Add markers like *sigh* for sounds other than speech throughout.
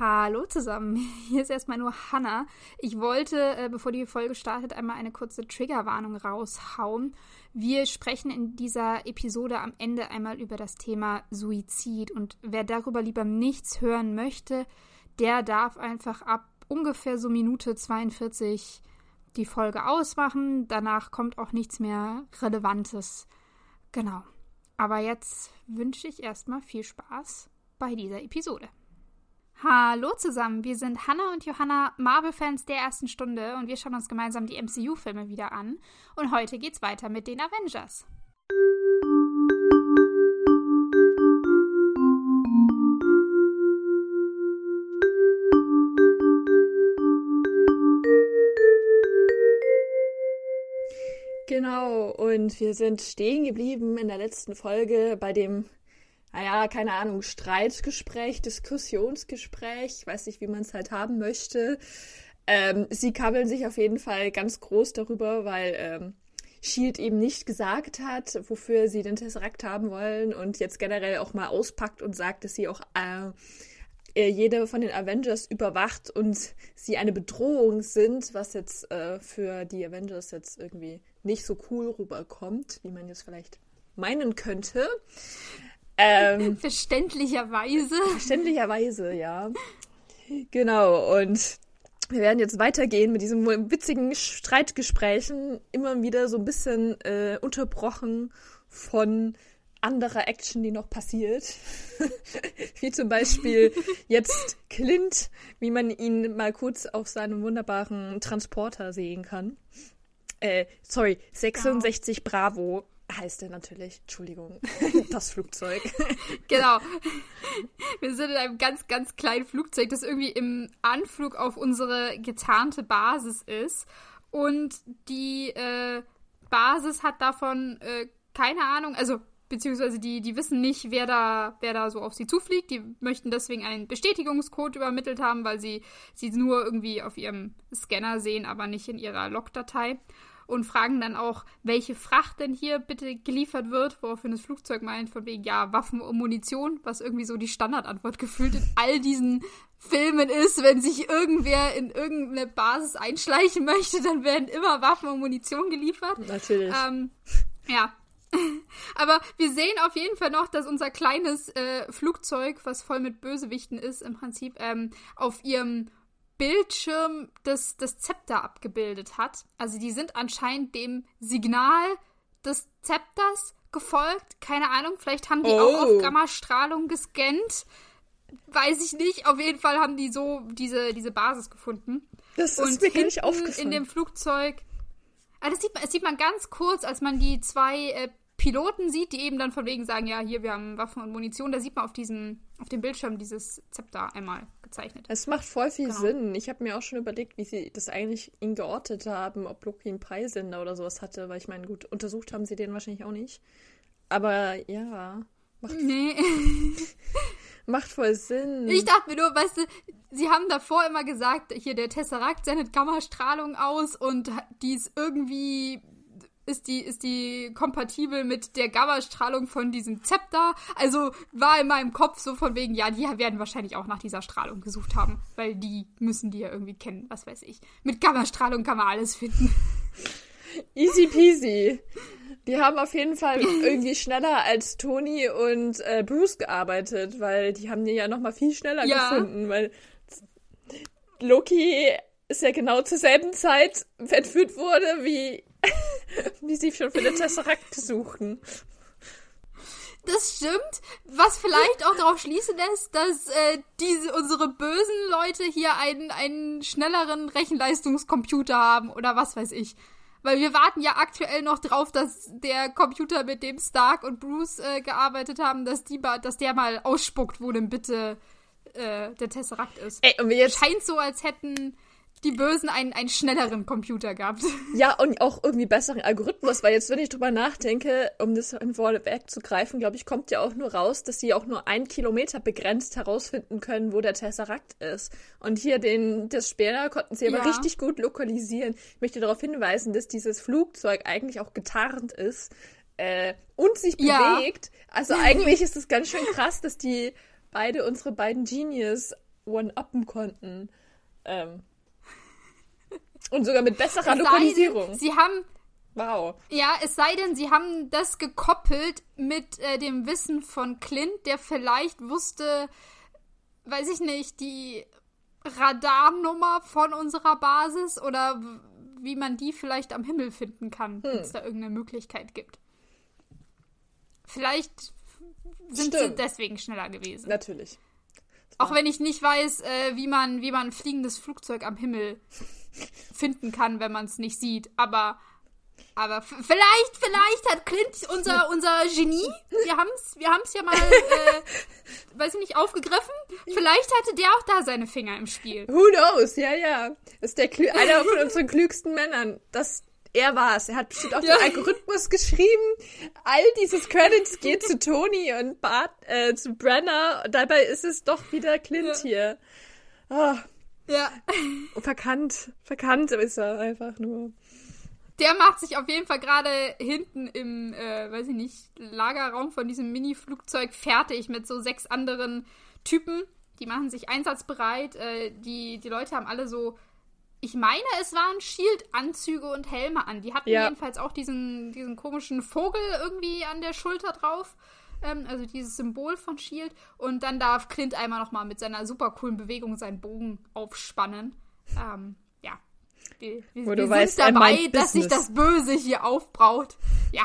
Hallo zusammen, *laughs* hier ist erstmal nur Hannah. Ich wollte, äh, bevor die Folge startet, einmal eine kurze Triggerwarnung raushauen. Wir sprechen in dieser Episode am Ende einmal über das Thema Suizid und wer darüber lieber nichts hören möchte, der darf einfach ab ungefähr so Minute 42 die Folge ausmachen. Danach kommt auch nichts mehr Relevantes. Genau. Aber jetzt wünsche ich erstmal viel Spaß bei dieser Episode. Hallo zusammen, wir sind Hannah und Johanna, Marvel-Fans der ersten Stunde und wir schauen uns gemeinsam die MCU-Filme wieder an. Und heute geht's weiter mit den Avengers. Genau, und wir sind stehen geblieben in der letzten Folge bei dem naja, keine Ahnung, Streitgespräch, Diskussionsgespräch, weiß nicht, wie man es halt haben möchte. Ähm, sie kabbeln sich auf jeden Fall ganz groß darüber, weil ähm, Shield eben nicht gesagt hat, wofür sie den Tesseract haben wollen und jetzt generell auch mal auspackt und sagt, dass sie auch äh, äh jede von den Avengers überwacht und sie eine Bedrohung sind, was jetzt äh, für die Avengers jetzt irgendwie nicht so cool rüberkommt, wie man jetzt vielleicht meinen könnte. Ähm, *laughs* verständlicherweise. Verständlicherweise, ja. Genau, und wir werden jetzt weitergehen mit diesen witzigen Streitgesprächen, immer wieder so ein bisschen äh, unterbrochen von anderer Action, die noch passiert. *laughs* wie zum Beispiel jetzt Clint, wie man ihn mal kurz auf seinem wunderbaren Transporter sehen kann. Äh, sorry, 66 genau. Bravo heißt er natürlich, Entschuldigung, *laughs* das Flugzeug. genau. Wir sind in einem ganz, ganz kleinen Flugzeug, das irgendwie im Anflug auf unsere getarnte Basis ist. Und die äh, Basis hat davon äh, keine Ahnung, also beziehungsweise die, die wissen nicht, wer da, wer da so auf sie zufliegt. Die möchten deswegen einen Bestätigungscode übermittelt haben, weil sie sie nur irgendwie auf ihrem Scanner sehen, aber nicht in ihrer Logdatei und fragen dann auch, welche Fracht denn hier bitte geliefert wird, woraufhin das Flugzeug meint, von wegen, ja, Waffen und Munition, was irgendwie so die Standardantwort gefühlt in all diesen Filmen ist, wenn sich irgendwer in irgendeine Basis einschleichen möchte, dann werden immer Waffen und Munition geliefert. Natürlich. Ähm, ja, *laughs* aber wir sehen auf jeden Fall noch, dass unser kleines äh, Flugzeug, was voll mit Bösewichten ist, im Prinzip ähm, auf ihrem Bildschirm das, das Zepter abgebildet hat. Also die sind anscheinend dem Signal des Zepters gefolgt. Keine Ahnung, vielleicht haben die oh. auch auf Gammastrahlung gescannt. Weiß ich nicht. Auf jeden Fall haben die so diese, diese Basis gefunden. Das ist Und mir gar nicht aufgefallen. In dem Flugzeug. Ah, das sieht man, das sieht man ganz kurz, als man die zwei äh, Piloten sieht, die eben dann von wegen sagen, ja, hier, wir haben Waffen und Munition. Da sieht man auf diesem, auf dem Bildschirm dieses Zepter einmal gezeichnet. Es macht voll viel genau. Sinn. Ich habe mir auch schon überlegt, wie sie das eigentlich ihn geortet haben, ob Loki einen Peilsender oder sowas hatte, weil ich meine, gut, untersucht haben sie den wahrscheinlich auch nicht. Aber ja, macht, nee. *laughs* macht voll Sinn. Ich dachte mir nur, weißt du, sie haben davor immer gesagt, hier der Tesseract sendet Gammastrahlung aus und die ist irgendwie ist die, ist die kompatibel mit der Gammastrahlung von diesem Zepter. Also war in meinem Kopf so von wegen, ja, die werden wahrscheinlich auch nach dieser Strahlung gesucht haben, weil die müssen die ja irgendwie kennen, was weiß ich. Mit Gammastrahlung kann man alles finden. *laughs* Easy peasy. Die haben auf jeden Fall irgendwie schneller als Tony und äh, Bruce gearbeitet, weil die haben die ja noch mal viel schneller ja. gefunden, weil Loki ist ja genau zur selben Zeit entführt wurde wie *laughs* wie sie schon für den Tesseract suchen. Das stimmt, was vielleicht auch darauf schließen lässt, dass äh, diese unsere bösen Leute hier einen, einen schnelleren Rechenleistungscomputer haben oder was weiß ich. Weil wir warten ja aktuell noch drauf, dass der Computer, mit dem Stark und Bruce äh, gearbeitet haben, dass, die, dass der mal ausspuckt, wo denn bitte äh, der Tesseract ist. Ey, und wir jetzt Scheint so, als hätten die Bösen einen, einen schnelleren Computer gehabt. Ja, und auch irgendwie besseren Algorithmus, weil jetzt, wenn ich drüber nachdenke, um das in Vorwerk zu greifen, glaube ich, kommt ja auch nur raus, dass sie auch nur ein Kilometer begrenzt herausfinden können, wo der Tesseract ist. Und hier den, das Speer konnten sie aber ja. richtig gut lokalisieren. Ich möchte darauf hinweisen, dass dieses Flugzeug eigentlich auch getarnt ist äh, und sich bewegt. Ja. Also eigentlich ist es ganz schön krass, dass die beide, unsere beiden Genius, one-uppen konnten. Ähm. Und sogar mit besserer Lokalisierung. Denn, sie haben. Wow. Ja, es sei denn, sie haben das gekoppelt mit äh, dem Wissen von Clint, der vielleicht wusste, weiß ich nicht, die Radarnummer von unserer Basis oder wie man die vielleicht am Himmel finden kann, hm. wenn es da irgendeine Möglichkeit gibt. Vielleicht sind Stimmt. sie deswegen schneller gewesen. Natürlich. Auch wenn ich nicht weiß, äh, wie, man, wie man ein fliegendes Flugzeug am Himmel finden kann, wenn man es nicht sieht. Aber, aber vielleicht, vielleicht hat Clint unser, unser Genie, wir haben es wir haben's ja mal, äh, *laughs* weiß ich nicht, aufgegriffen. Vielleicht hatte der auch da seine Finger im Spiel. Who knows? Ja, ja. Ist der Klü einer von unseren klügsten Männern. Das, er war es. Er hat bestimmt auch ja. den Algorithmus geschrieben. All dieses Credits geht *laughs* zu Tony und Bart, äh, zu Brenner. Dabei ist es doch wieder Clint ja. hier. Oh. Ja. Verkannt. Verkannt ist er einfach nur. Der macht sich auf jeden Fall gerade hinten im, äh, weiß ich nicht, Lagerraum von diesem Mini-Flugzeug fertig mit so sechs anderen Typen. Die machen sich einsatzbereit. Äh, die, die Leute haben alle so ich meine, es waren Shield-Anzüge und Helme an. Die hatten ja. jedenfalls auch diesen, diesen komischen Vogel irgendwie an der Schulter drauf. Ähm, also dieses Symbol von Shield. Und dann darf Clint einmal nochmal mit seiner super coolen Bewegung seinen Bogen aufspannen. Ähm, ja. Wir, wir, wir sind weißt, dabei, dass sich das Böse hier aufbraut. Ja.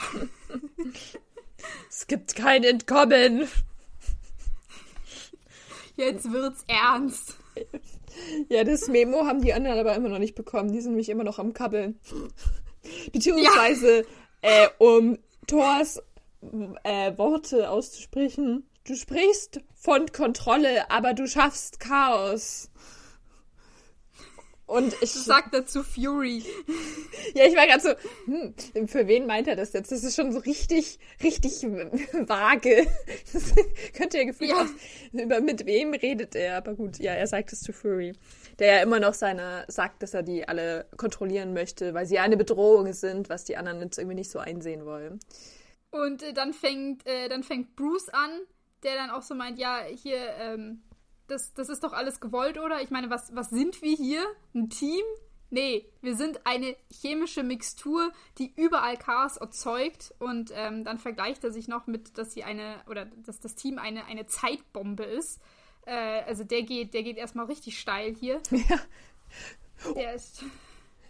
*laughs* es gibt kein Entkommen. Jetzt wird's ernst. *laughs* Ja, das Memo haben die anderen aber immer noch nicht bekommen. Die sind nämlich immer noch am Kabbeln. *laughs* Beziehungsweise, ja. äh, um Thors äh, Worte auszusprechen. Du sprichst von Kontrolle, aber du schaffst Chaos. Und ich sag dazu Fury. *laughs* Ja, ich war gerade so, hm, für wen meint er das jetzt? Das ist schon so richtig, richtig *laughs* vage. Das *laughs* könnte ja gefühlt ja. auch, über mit wem redet er, aber gut, ja, er sagt es zu Fury. Der ja immer noch seine, sagt, dass er die alle kontrollieren möchte, weil sie eine Bedrohung sind, was die anderen jetzt irgendwie nicht so einsehen wollen. Und äh, dann fängt, äh, dann fängt Bruce an, der dann auch so meint, ja, hier, ähm, das, das ist doch alles gewollt, oder? Ich meine, was, was sind wir hier? Ein Team? Nee, wir sind eine chemische Mixtur, die überall Chaos erzeugt. Und ähm, dann vergleicht er sich noch mit, dass sie eine, oder dass das Team eine, eine Zeitbombe ist. Äh, also der geht, der geht erstmal richtig steil hier. *laughs* Ja. Der ist.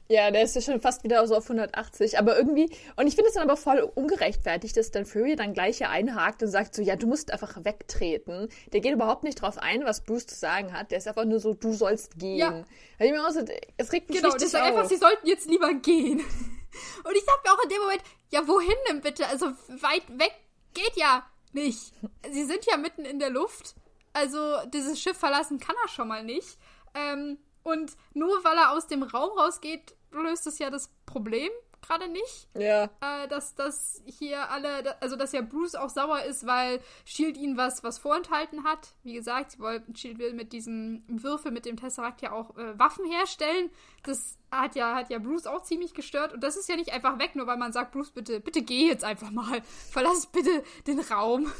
Ja, der ist ja schon fast wieder so auf 180. Aber irgendwie, und ich finde es dann aber voll ungerechtfertigt, dass dann Fury dann gleich hier einhakt und sagt so, ja, du musst einfach wegtreten. Der geht überhaupt nicht drauf ein, was Bruce zu sagen hat. Der ist einfach nur so, du sollst gehen. Ja. Ich mir auch so, es regt mich genau, richtig das auf. einfach, sie sollten jetzt lieber gehen. *laughs* Und ich sag mir auch in dem Moment, ja, wohin denn bitte? Also weit weg geht ja nicht. Sie sind ja mitten in der Luft. Also dieses Schiff verlassen kann er schon mal nicht. Ähm, und nur weil er aus dem Raum rausgeht, löst es ja das Problem gerade nicht. Ja. Äh, dass, dass hier alle, also dass ja Bruce auch sauer ist, weil Shield ihn was, was vorenthalten hat. Wie gesagt, sie wollten, Shield will mit diesem Würfel, mit dem Tesseract ja auch äh, Waffen herstellen. Das hat ja, hat ja Bruce auch ziemlich gestört. Und das ist ja nicht einfach weg, nur weil man sagt, Bruce, bitte, bitte geh jetzt einfach mal. Verlass bitte den Raum.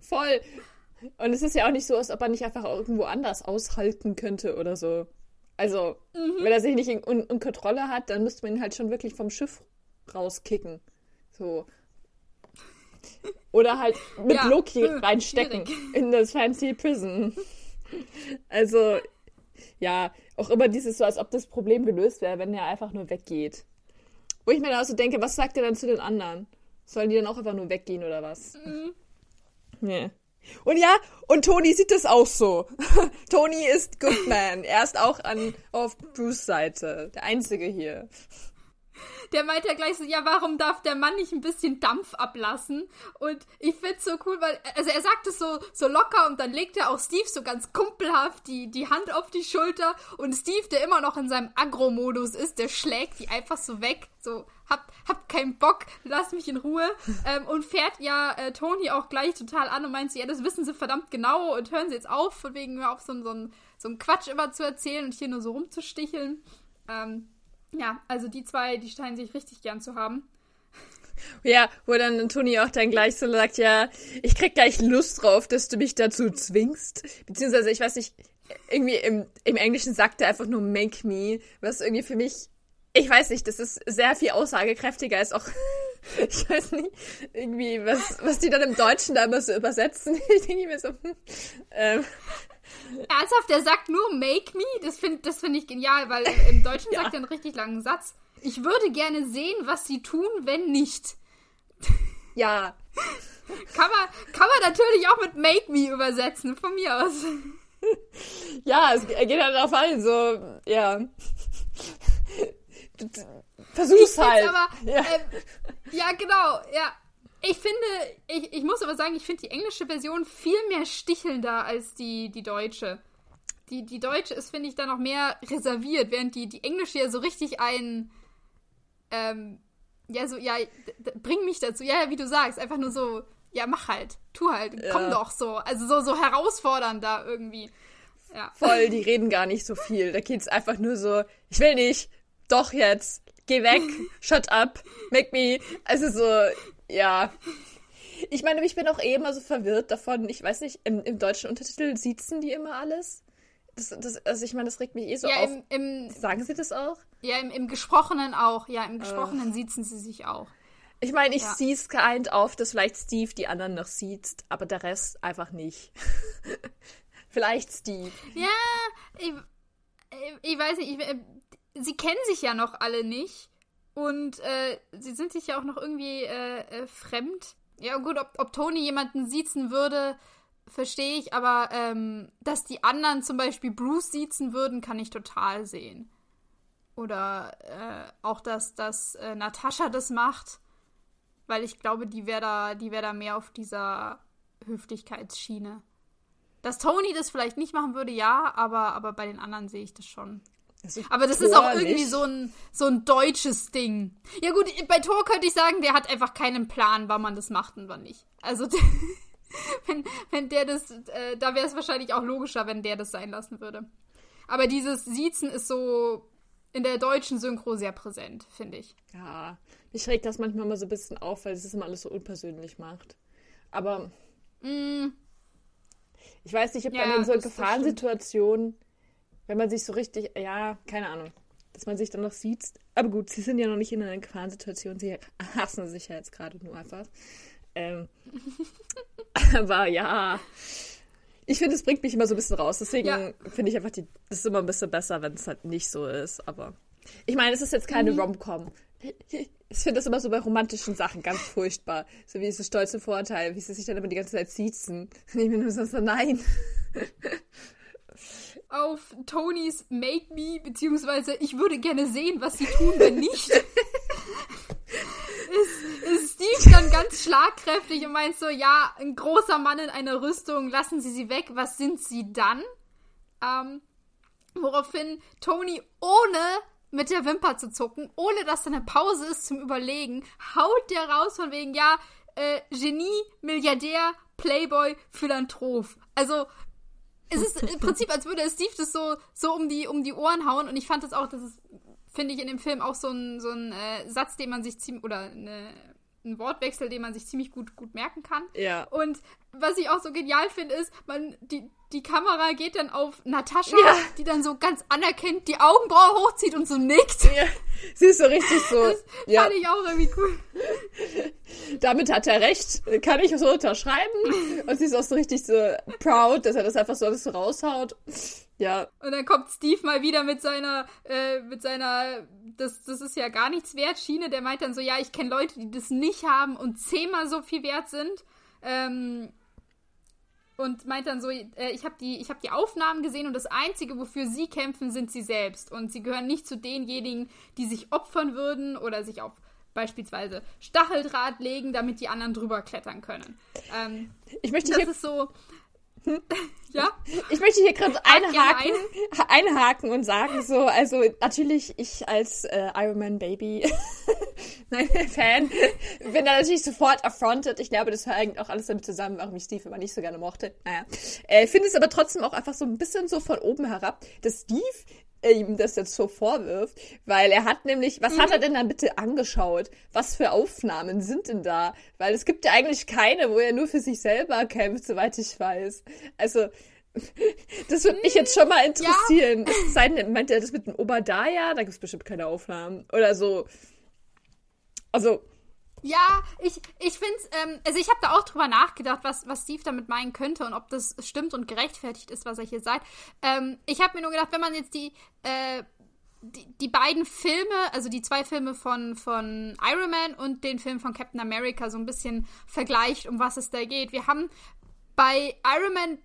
Voll. Und es ist ja auch nicht so, als ob er nicht einfach irgendwo anders aushalten könnte oder so. Also, mhm. wenn er sich nicht in, in, in, Kontrolle hat, dann müsste man ihn halt schon wirklich vom Schiff rauskicken. So. Oder halt mit ja, Loki äh, reinstecken schwierig. *laughs* in das Fancy Prison. Also, ja, auch immer dieses so, als ob das Problem gelöst wäre, wenn er einfach nur weggeht. Wo ich mir dann auch so denke, was sagt er dann zu den anderen? Sollen die dann auch einfach nur weggehen oder was? Mhm. Nee. Und ja, und Tony sieht das auch so. *laughs* Tony ist Goodman. Er ist auch an, auf Bruce Seite. Der Einzige hier. Der meint ja gleich so, ja, warum darf der Mann nicht ein bisschen Dampf ablassen? Und ich find's so cool, weil, also er sagt es so, so locker und dann legt er auch Steve so ganz kumpelhaft die, die Hand auf die Schulter und Steve, der immer noch in seinem Agro-Modus ist, der schlägt die einfach so weg, so, hab, hab keinen Bock, lass mich in Ruhe. *laughs* Ähm, und fährt ja äh, Tony auch gleich total an und meint sie, ja, das wissen sie verdammt genau und hören sie jetzt auf, von wegen mir auf so, so, so einen Quatsch immer zu erzählen und hier nur so rumzusticheln. Ähm, ja, also die zwei, die scheinen sich richtig gern zu haben. *laughs* Ja, wo dann Toni auch dann gleich so sagt, ja, ich krieg gleich Lust drauf, dass du mich dazu zwingst. Beziehungsweise, ich weiß nicht, irgendwie im, im Englischen sagt er einfach nur make me, was irgendwie für mich, ich weiß nicht, das ist sehr viel aussagekräftiger als auch, *laughs* ich weiß nicht, irgendwie, was, was die dann im Deutschen da immer so übersetzen. *laughs* Ich denke mir so, hm, ähm, Ernsthaft, der sagt nur make me? Das finde das find ich genial, weil im Deutschen *laughs* ja. sagt er einen richtig langen Satz. Ich würde gerne sehen, was sie tun, wenn nicht. Ja. kann, man, kann man natürlich auch mit make me übersetzen, von mir aus. Ja, es geht halt darauf an, so, ja. Versuch's halt. Aber, ja. Äh, ja, genau, ja. Ich finde, ich, ich muss aber sagen, ich finde die englische Version viel mehr stichelnder als die, die deutsche. Die, die deutsche ist, finde ich, da noch mehr reserviert, während die, die englische ja so richtig ein, ähm, ja, so, ja, bring mich dazu. Ja, wie du sagst, einfach nur so, ja, mach halt, tu halt, ja. komm doch so. Also so, so herausfordernd da irgendwie. Ja. Voll, die reden gar nicht so viel. Da geht's einfach nur so, ich will nicht, doch jetzt, geh weg, *laughs* shut up, make me. Also so, ja. Ich meine, ich bin auch eh immer so verwirrt davon. Ich weiß nicht, im, im deutschen Untertitel siezen die immer alles. Das, das, also ich meine, das regt mich eh so ja, auf. Im, im, Sagen sie das auch? Ja, im, im Gesprochenen auch. Ja, im Gesprochenen oh. siezen sie sich auch. Ich meine, ich ja. es kind auf, dass vielleicht Steve die anderen noch sieht, aber der Rest einfach nicht. *laughs* vielleicht Steve. Ja, ich, ich weiß nicht, ich, äh, sie kennen sich ja noch alle nicht. Und äh, sie sind sich ja auch noch irgendwie äh, äh, fremd. Ja, gut, ob, ob Tony jemanden siezen würde, verstehe ich, aber ähm, dass die anderen zum Beispiel Bruce siezen würden, kann ich total sehen. Oder äh, auch, dass, dass äh, Natascha das macht, weil ich glaube, die wäre da, die wär da mehr auf dieser Höflichkeitsschiene. Dass Tony das vielleicht nicht machen würde, ja, aber, aber bei den anderen sehe ich das schon. Das aber das ist auch irgendwie so ein, so ein deutsches Ding. Ja gut, bei Thor könnte ich sagen, der hat einfach keinen Plan, wann man das macht und wann nicht. Also *laughs* wenn, wenn der das, äh, da wäre es wahrscheinlich auch logischer, wenn der das sein lassen würde. Aber dieses Siezen ist so in der deutschen Synchro sehr präsent, finde ich. Ja, mich regt das manchmal mal so ein bisschen auf, weil es das immer alles so unpersönlich macht. Aber mm. ich weiß nicht, ich habe ja, dann in so Gefahrensituationen wenn man sich so richtig, ja, keine Ahnung, dass man sich dann noch sieht. Aber gut, sie sind ja noch nicht in einer Gefahrensituation, sie hassen sich ja jetzt gerade nur einfach. Ähm, *laughs* aber ja, ich finde, es bringt mich immer so ein bisschen raus. Deswegen ja. finde ich einfach, die, das ist immer ein bisschen besser, wenn es halt nicht so ist. Aber ich meine, es ist jetzt keine mhm. Rom-Com. Ich finde das immer so bei romantischen Sachen ganz furchtbar. So wie dieses stolze Vorteil, wie sie sich dann immer die ganze Zeit siezen. Und *laughs* ich bin nur so, nein auf Tonys Make Me, beziehungsweise ich würde gerne sehen, was sie tun, wenn nicht. *laughs* ist, ist Steve dann ganz schlagkräftig und meint so, ja, ein großer Mann in einer Rüstung, lassen Sie sie weg, was sind Sie dann? Ähm, woraufhin Tony ohne mit der Wimper zu zucken, ohne dass da eine Pause ist zum Überlegen, haut der raus von wegen, ja, äh, Genie, Milliardär, Playboy, Philanthrop. Also es ist im Prinzip, als würde Steve das so, so um, die, um die Ohren hauen. Und ich fand das auch, das ist, finde ich, in dem Film auch so ein, so ein äh, Satz, den man sich ziemlich, oder eine, ein Wortwechsel, den man sich ziemlich gut, gut merken kann. Ja. Und was ich auch so genial finde, ist, man, die, die Kamera geht dann auf Natascha, ja. die dann so ganz anerkennt die Augenbraue hochzieht und so nickt. Ja. Sie ist so richtig so. Das *laughs* ja. fand ich auch irgendwie cool. Damit hat er recht, kann ich so unterschreiben. Und sie ist auch so richtig so proud, dass er das einfach so alles so raushaut. Ja. Und dann kommt Steve mal wieder mit seiner, äh, mit seiner, das, das ist ja gar nichts wert, Schiene. Der meint dann so, ja, ich kenne Leute, die das nicht haben und zehnmal so viel wert sind. Ähm, und meint dann so, äh, ich habe die, hab die Aufnahmen gesehen und das Einzige, wofür sie kämpfen, sind sie selbst. Und sie gehören nicht zu denjenigen, die sich opfern würden oder sich auf beispielsweise Stacheldraht legen, damit die anderen drüber klettern können. Ähm, ich möchte das ist so. *laughs* Ja? Ich möchte hier gerade einhaken, ein. *laughs* einhaken und sagen so, also natürlich ich als äh, Iron Man Baby *laughs* nein, Fan bin da natürlich sofort affronted. Ich glaube, das hängt auch alles damit zusammen, warum ich Steve immer nicht so gerne mochte. Naja. Äh, finde es aber trotzdem auch einfach so ein bisschen so von oben herab, dass Steve ihm das jetzt so vorwirft, weil er hat nämlich, was mhm. hat er denn dann bitte angeschaut? Was für Aufnahmen sind denn da? Weil es gibt ja eigentlich keine, wo er nur für sich selber kämpft, soweit ich weiß. Also, *laughs* Das würde mich jetzt schon mal interessieren. Ja. Sein, meint er das mit dem Obadiah? Da gibt es bestimmt keine Aufnahmen. Oder so. Also. Ja, ich, ich finde es, ähm, also ich habe da auch drüber nachgedacht, was, was Steve damit meinen könnte und ob das stimmt und gerechtfertigt ist, was er hier sagt. Ähm, ich habe mir nur gedacht, wenn man jetzt die, äh, die, die, beiden Filme, also die zwei Filme von, von Iron Man und den Film von Captain America so ein bisschen vergleicht, um was es da geht. Wir haben bei Iron Man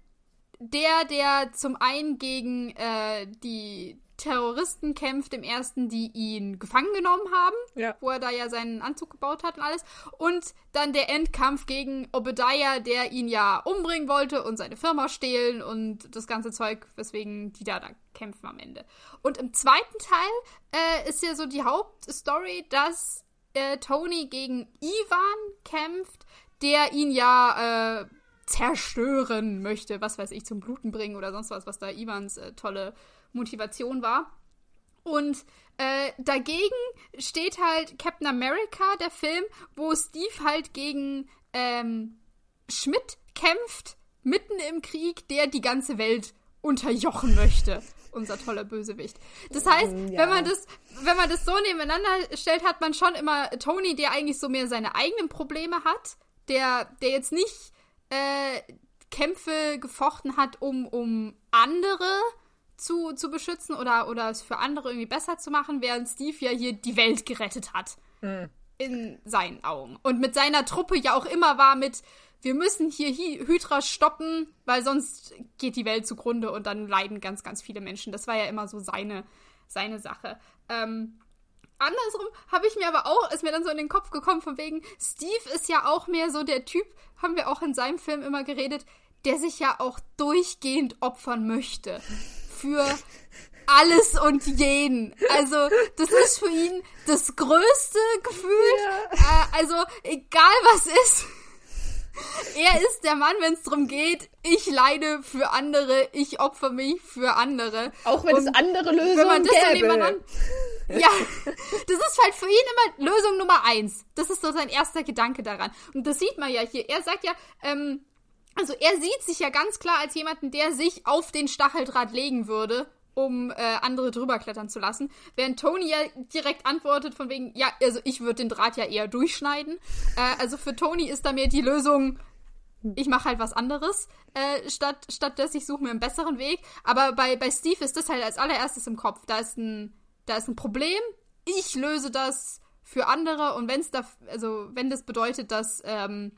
der, der zum einen gegen äh, die Terroristen kämpft im ersten, die ihn gefangen genommen haben, ja. wo er da ja seinen Anzug gebaut hat und alles. Und dann der Endkampf gegen Obadiah, der ihn ja umbringen wollte und seine Firma stehlen und das ganze Zeug, weswegen die da, da kämpfen am Ende. Und im zweiten Teil äh, ist ja so die Hauptstory, dass äh, Tony gegen Ivan kämpft, der ihn ja äh, zerstören möchte, was weiß ich, zum Bluten bringen oder sonst was, was da Ivans äh, tolle Motivation war. Und äh, dagegen steht halt Captain America, der Film, wo Steve halt gegen ähm, Schmidt kämpft, mitten im Krieg, der die ganze Welt unterjochen möchte. Unser toller Bösewicht. Das heißt, ja. wenn man das, wenn man das so nebeneinander stellt, hat man schon immer Tony, der eigentlich so mehr seine eigenen Probleme hat, der, der jetzt nicht äh, Kämpfe gefochten hat, um, um andere zu, zu beschützen oder, oder es für andere irgendwie besser zu machen, während Steve ja hier die Welt gerettet hat. Mhm. In seinen Augen. Und mit seiner Truppe ja auch immer war mit, wir müssen hier Hydra stoppen, weil sonst geht die Welt zugrunde und dann leiden ganz, ganz viele Menschen. Das war ja immer so seine, seine Sache. Ähm, andersrum habe ich mir aber auch, ist mir dann so in den Kopf gekommen, von wegen, Steve ist ja auch mehr so der Typ, haben wir auch in seinem Film immer geredet, der sich ja auch durchgehend opfern möchte. Für alles und jeden. Also, das ist für ihn das größte Gefühl. Ja. Äh, also, egal was ist er ist der Mann, wenn es darum geht, ich leide für andere, ich opfer mich für andere. Auch wenn Und es andere Lösungen wenn man das gäbe. Dann ja, das ist halt für ihn immer Lösung Nummer eins. Das ist so sein erster Gedanke daran. Und das sieht man ja hier. Er sagt ja, ähm, also er sieht sich ja ganz klar als jemanden, der sich auf den Stacheldraht legen würde um äh, andere drüber klettern zu lassen. Während Tony ja direkt antwortet von wegen, ja, also ich würde den Draht ja eher durchschneiden. Äh, also für Tony ist da mehr die Lösung, ich mache halt was anderes, äh, statt, statt dass ich suche mir einen besseren Weg. Aber bei, bei Steve ist das halt als allererstes im Kopf. Da ist ein, da ist ein Problem, ich löse das für andere und wenn es da, also wenn das bedeutet, dass ähm,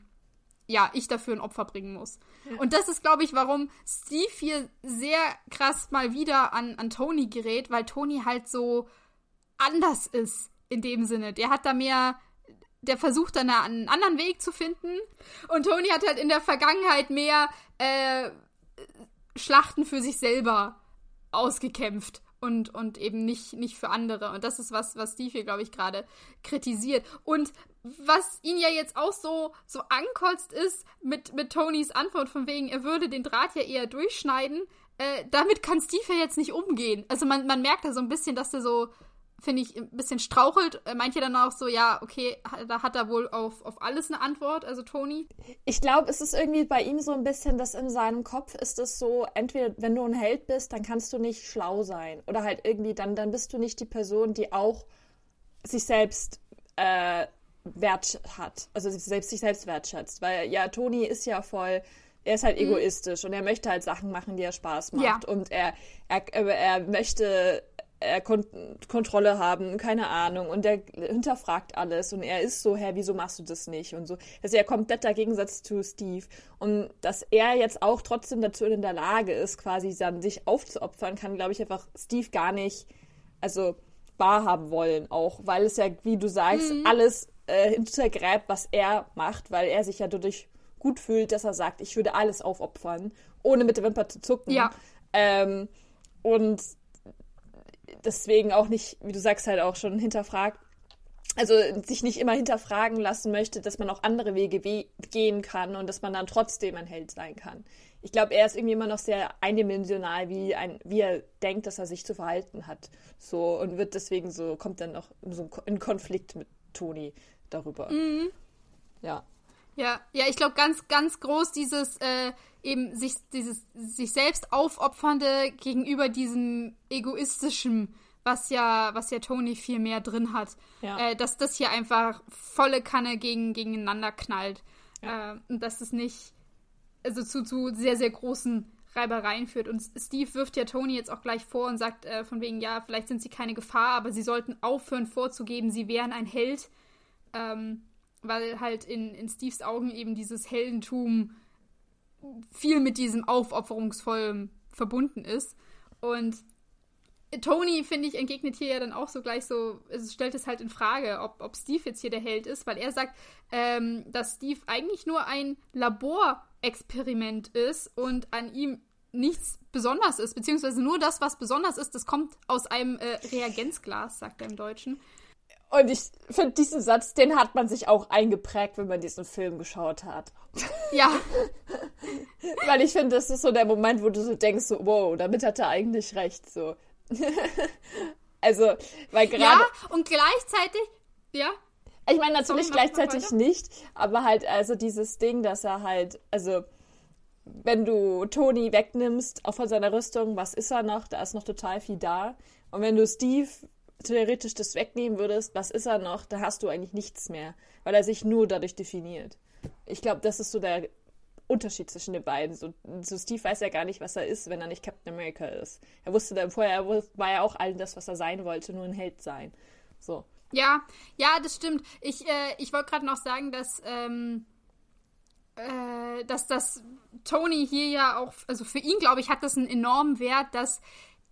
ja, ich dafür ein Opfer bringen muss. Ja. Und das ist, glaube ich, warum Steve hier sehr krass mal wieder an, an Tony gerät, weil Tony halt so anders ist in dem Sinne. Der hat da mehr, der versucht dann einen anderen Weg zu finden. Und Tony hat halt in der Vergangenheit mehr äh, Schlachten für sich selber ausgekämpft und, und eben nicht, nicht für andere. Und das ist was, was Steve hier, glaube ich, gerade kritisiert. Und was ihn ja jetzt auch so, so ankotzt ist mit, mit Tonys Antwort von wegen, er würde den Draht ja eher durchschneiden. Äh, damit kann Steve ja jetzt nicht umgehen. Also man, man merkt da so ein bisschen, dass er so, finde ich, ein bisschen strauchelt. Manche dann auch so, ja, okay, da hat er wohl auf, auf alles eine Antwort, also Tony. Ich glaube, es ist irgendwie bei ihm so ein bisschen, dass in seinem Kopf ist es so, entweder wenn du ein Held bist, dann kannst du nicht schlau sein. Oder halt irgendwie, dann, dann bist du nicht die Person, die auch sich selbst äh, Wert hat. Also selbst sich selbst wertschätzt. Weil ja, Toni ist ja voll er ist halt mhm. egoistisch und er möchte halt Sachen machen, die er Spaß macht. Ja. Und er, er, er möchte er Kon Kontrolle haben, keine Ahnung, und er hinterfragt alles und er ist so, hä, wieso machst du das nicht und so. Das ist ja kompletter Gegensatz zu Steve. Und dass er jetzt auch trotzdem dazu in der Lage ist, quasi dann sich aufzuopfern, kann, glaube ich, einfach Steve gar nicht, also wahrhaben wollen, auch, weil es ja, wie du sagst, mhm. alles äh, hintergräbt, was er macht, weil er sich ja dadurch gut fühlt, dass er sagt, ich würde alles aufopfern, ohne mit der Wimper zu zucken. Ja. Ähm, und deswegen auch nicht, wie du sagst, halt auch schon hinterfragt, also sich nicht immer hinterfragen lassen möchte, dass man auch andere Wege we gehen kann und dass man dann trotzdem ein Held sein kann. Ich glaube, er ist irgendwie immer noch sehr eindimensional, wie, ein, wie er denkt, dass er sich zu verhalten hat. So und wird deswegen so, kommt dann noch so in Konflikt mit Toni darüber. Mhm. Ja. Ja, ja, ich glaube ganz, ganz groß dieses äh, eben sich dieses sich selbst aufopfernde gegenüber diesem egoistischen, was ja was ja Tony viel mehr drin hat, ja. äh, dass das hier einfach volle Kanne gegen gegeneinander knallt ja. äh, und dass es nicht also zu zu sehr sehr großen Reibereien führt und Steve wirft ja Tony jetzt auch gleich vor und sagt äh, von wegen ja vielleicht sind sie keine Gefahr, aber sie sollten aufhören vorzugeben, sie wären ein Held. Ähm, weil halt in, in Steves Augen eben dieses Heldentum viel mit diesem Aufopferungsvollen verbunden ist. Und Tony, finde ich, entgegnet hier ja dann auch so gleich so, es stellt es halt in Frage, ob, ob Steve jetzt hier der Held ist, weil er sagt, ähm, dass Steve eigentlich nur ein Laborexperiment ist und an ihm nichts besonders ist, beziehungsweise nur das, was besonders ist, das kommt aus einem äh, Reagenzglas, sagt er im Deutschen. Und ich finde, diesen Satz, den hat man sich auch eingeprägt, wenn man diesen Film geschaut hat. Ja. *laughs* Weil ich finde, das ist so der Moment, wo du so denkst, so, wow, damit hat er eigentlich recht, so. *laughs* also, weil gerade. Ja, und gleichzeitig, ja. Ich meine, natürlich Sorry, gleichzeitig nicht, aber halt, also dieses Ding, dass er halt, also, wenn du Tony wegnimmst, auch von seiner Rüstung, was ist er noch? Da ist noch total viel da. Und wenn du Steve theoretisch das wegnehmen würdest, was ist er noch, da hast du eigentlich nichts mehr, weil er sich nur dadurch definiert. Ich glaube, das ist so der Unterschied zwischen den beiden. So, so, Steve weiß ja gar nicht, was er ist, wenn er nicht Captain America ist. Er wusste dann vorher, war ja auch all das, was er sein wollte, nur ein Held sein. So. Ja, ja, das stimmt. Ich, äh, ich wollte gerade noch sagen, dass, ähm, äh, dass das Tony hier ja auch, also für ihn, glaube ich, hat das einen enormen Wert, dass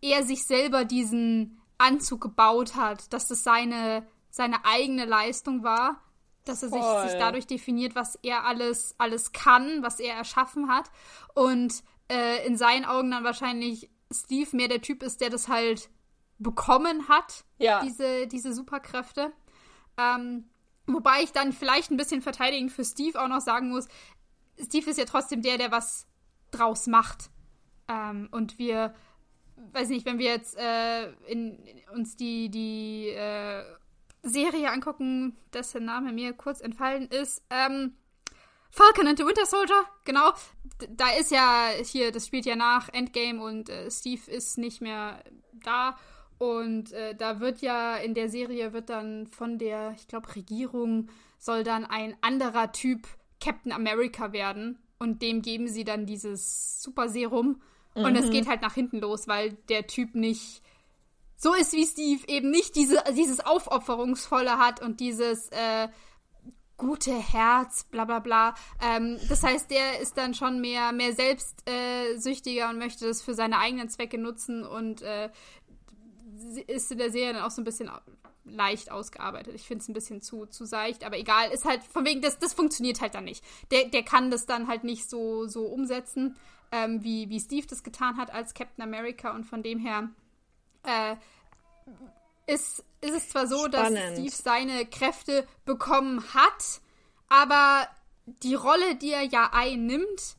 er sich selber diesen Anzug gebaut hat, dass das seine, seine eigene Leistung war, dass er sich, sich, dadurch definiert, was er alles, alles kann, was er erschaffen hat. Und äh, in seinen Augen dann wahrscheinlich Steve mehr der Typ ist, der das halt bekommen hat, ja. diese, diese Superkräfte. Ähm, wobei ich dann vielleicht ein bisschen verteidigend für Steve auch noch sagen muss, Steve ist ja trotzdem der, der was draus macht. Ähm, und wir weiß nicht, wenn wir jetzt äh, in, uns die, die äh, Serie angucken, dessen Name mir kurz entfallen ist, ähm, Falcon and the Winter Soldier, genau. Da ist ja hier, das spielt ja nach Endgame und äh, Steve ist nicht mehr da. Und äh, da wird ja in der Serie wird dann von der, ich glaube, Regierung soll dann ein anderer Typ Captain America werden. Und dem geben sie dann dieses Super Serum. Und es mhm. geht halt nach hinten los, weil der Typ nicht so ist wie Steve, eben nicht diese, dieses Aufopferungsvolle hat und dieses äh, gute Herz, bla bla bla. Ähm, das heißt, der ist dann schon mehr, mehr selbstsüchtiger und möchte das für seine eigenen Zwecke nutzen und äh, ist in der Serie dann auch so ein bisschen leicht ausgearbeitet. Ich finde es ein bisschen zu, zu seicht, aber egal, ist halt von wegen, das, das funktioniert halt dann nicht. Der, der kann das dann halt nicht so, so umsetzen ähm, wie, wie Steve das getan hat als Captain America und von dem her äh, ist, ist es zwar so, Spannend. dass Steve seine Kräfte bekommen hat, aber die Rolle, die er ja einnimmt,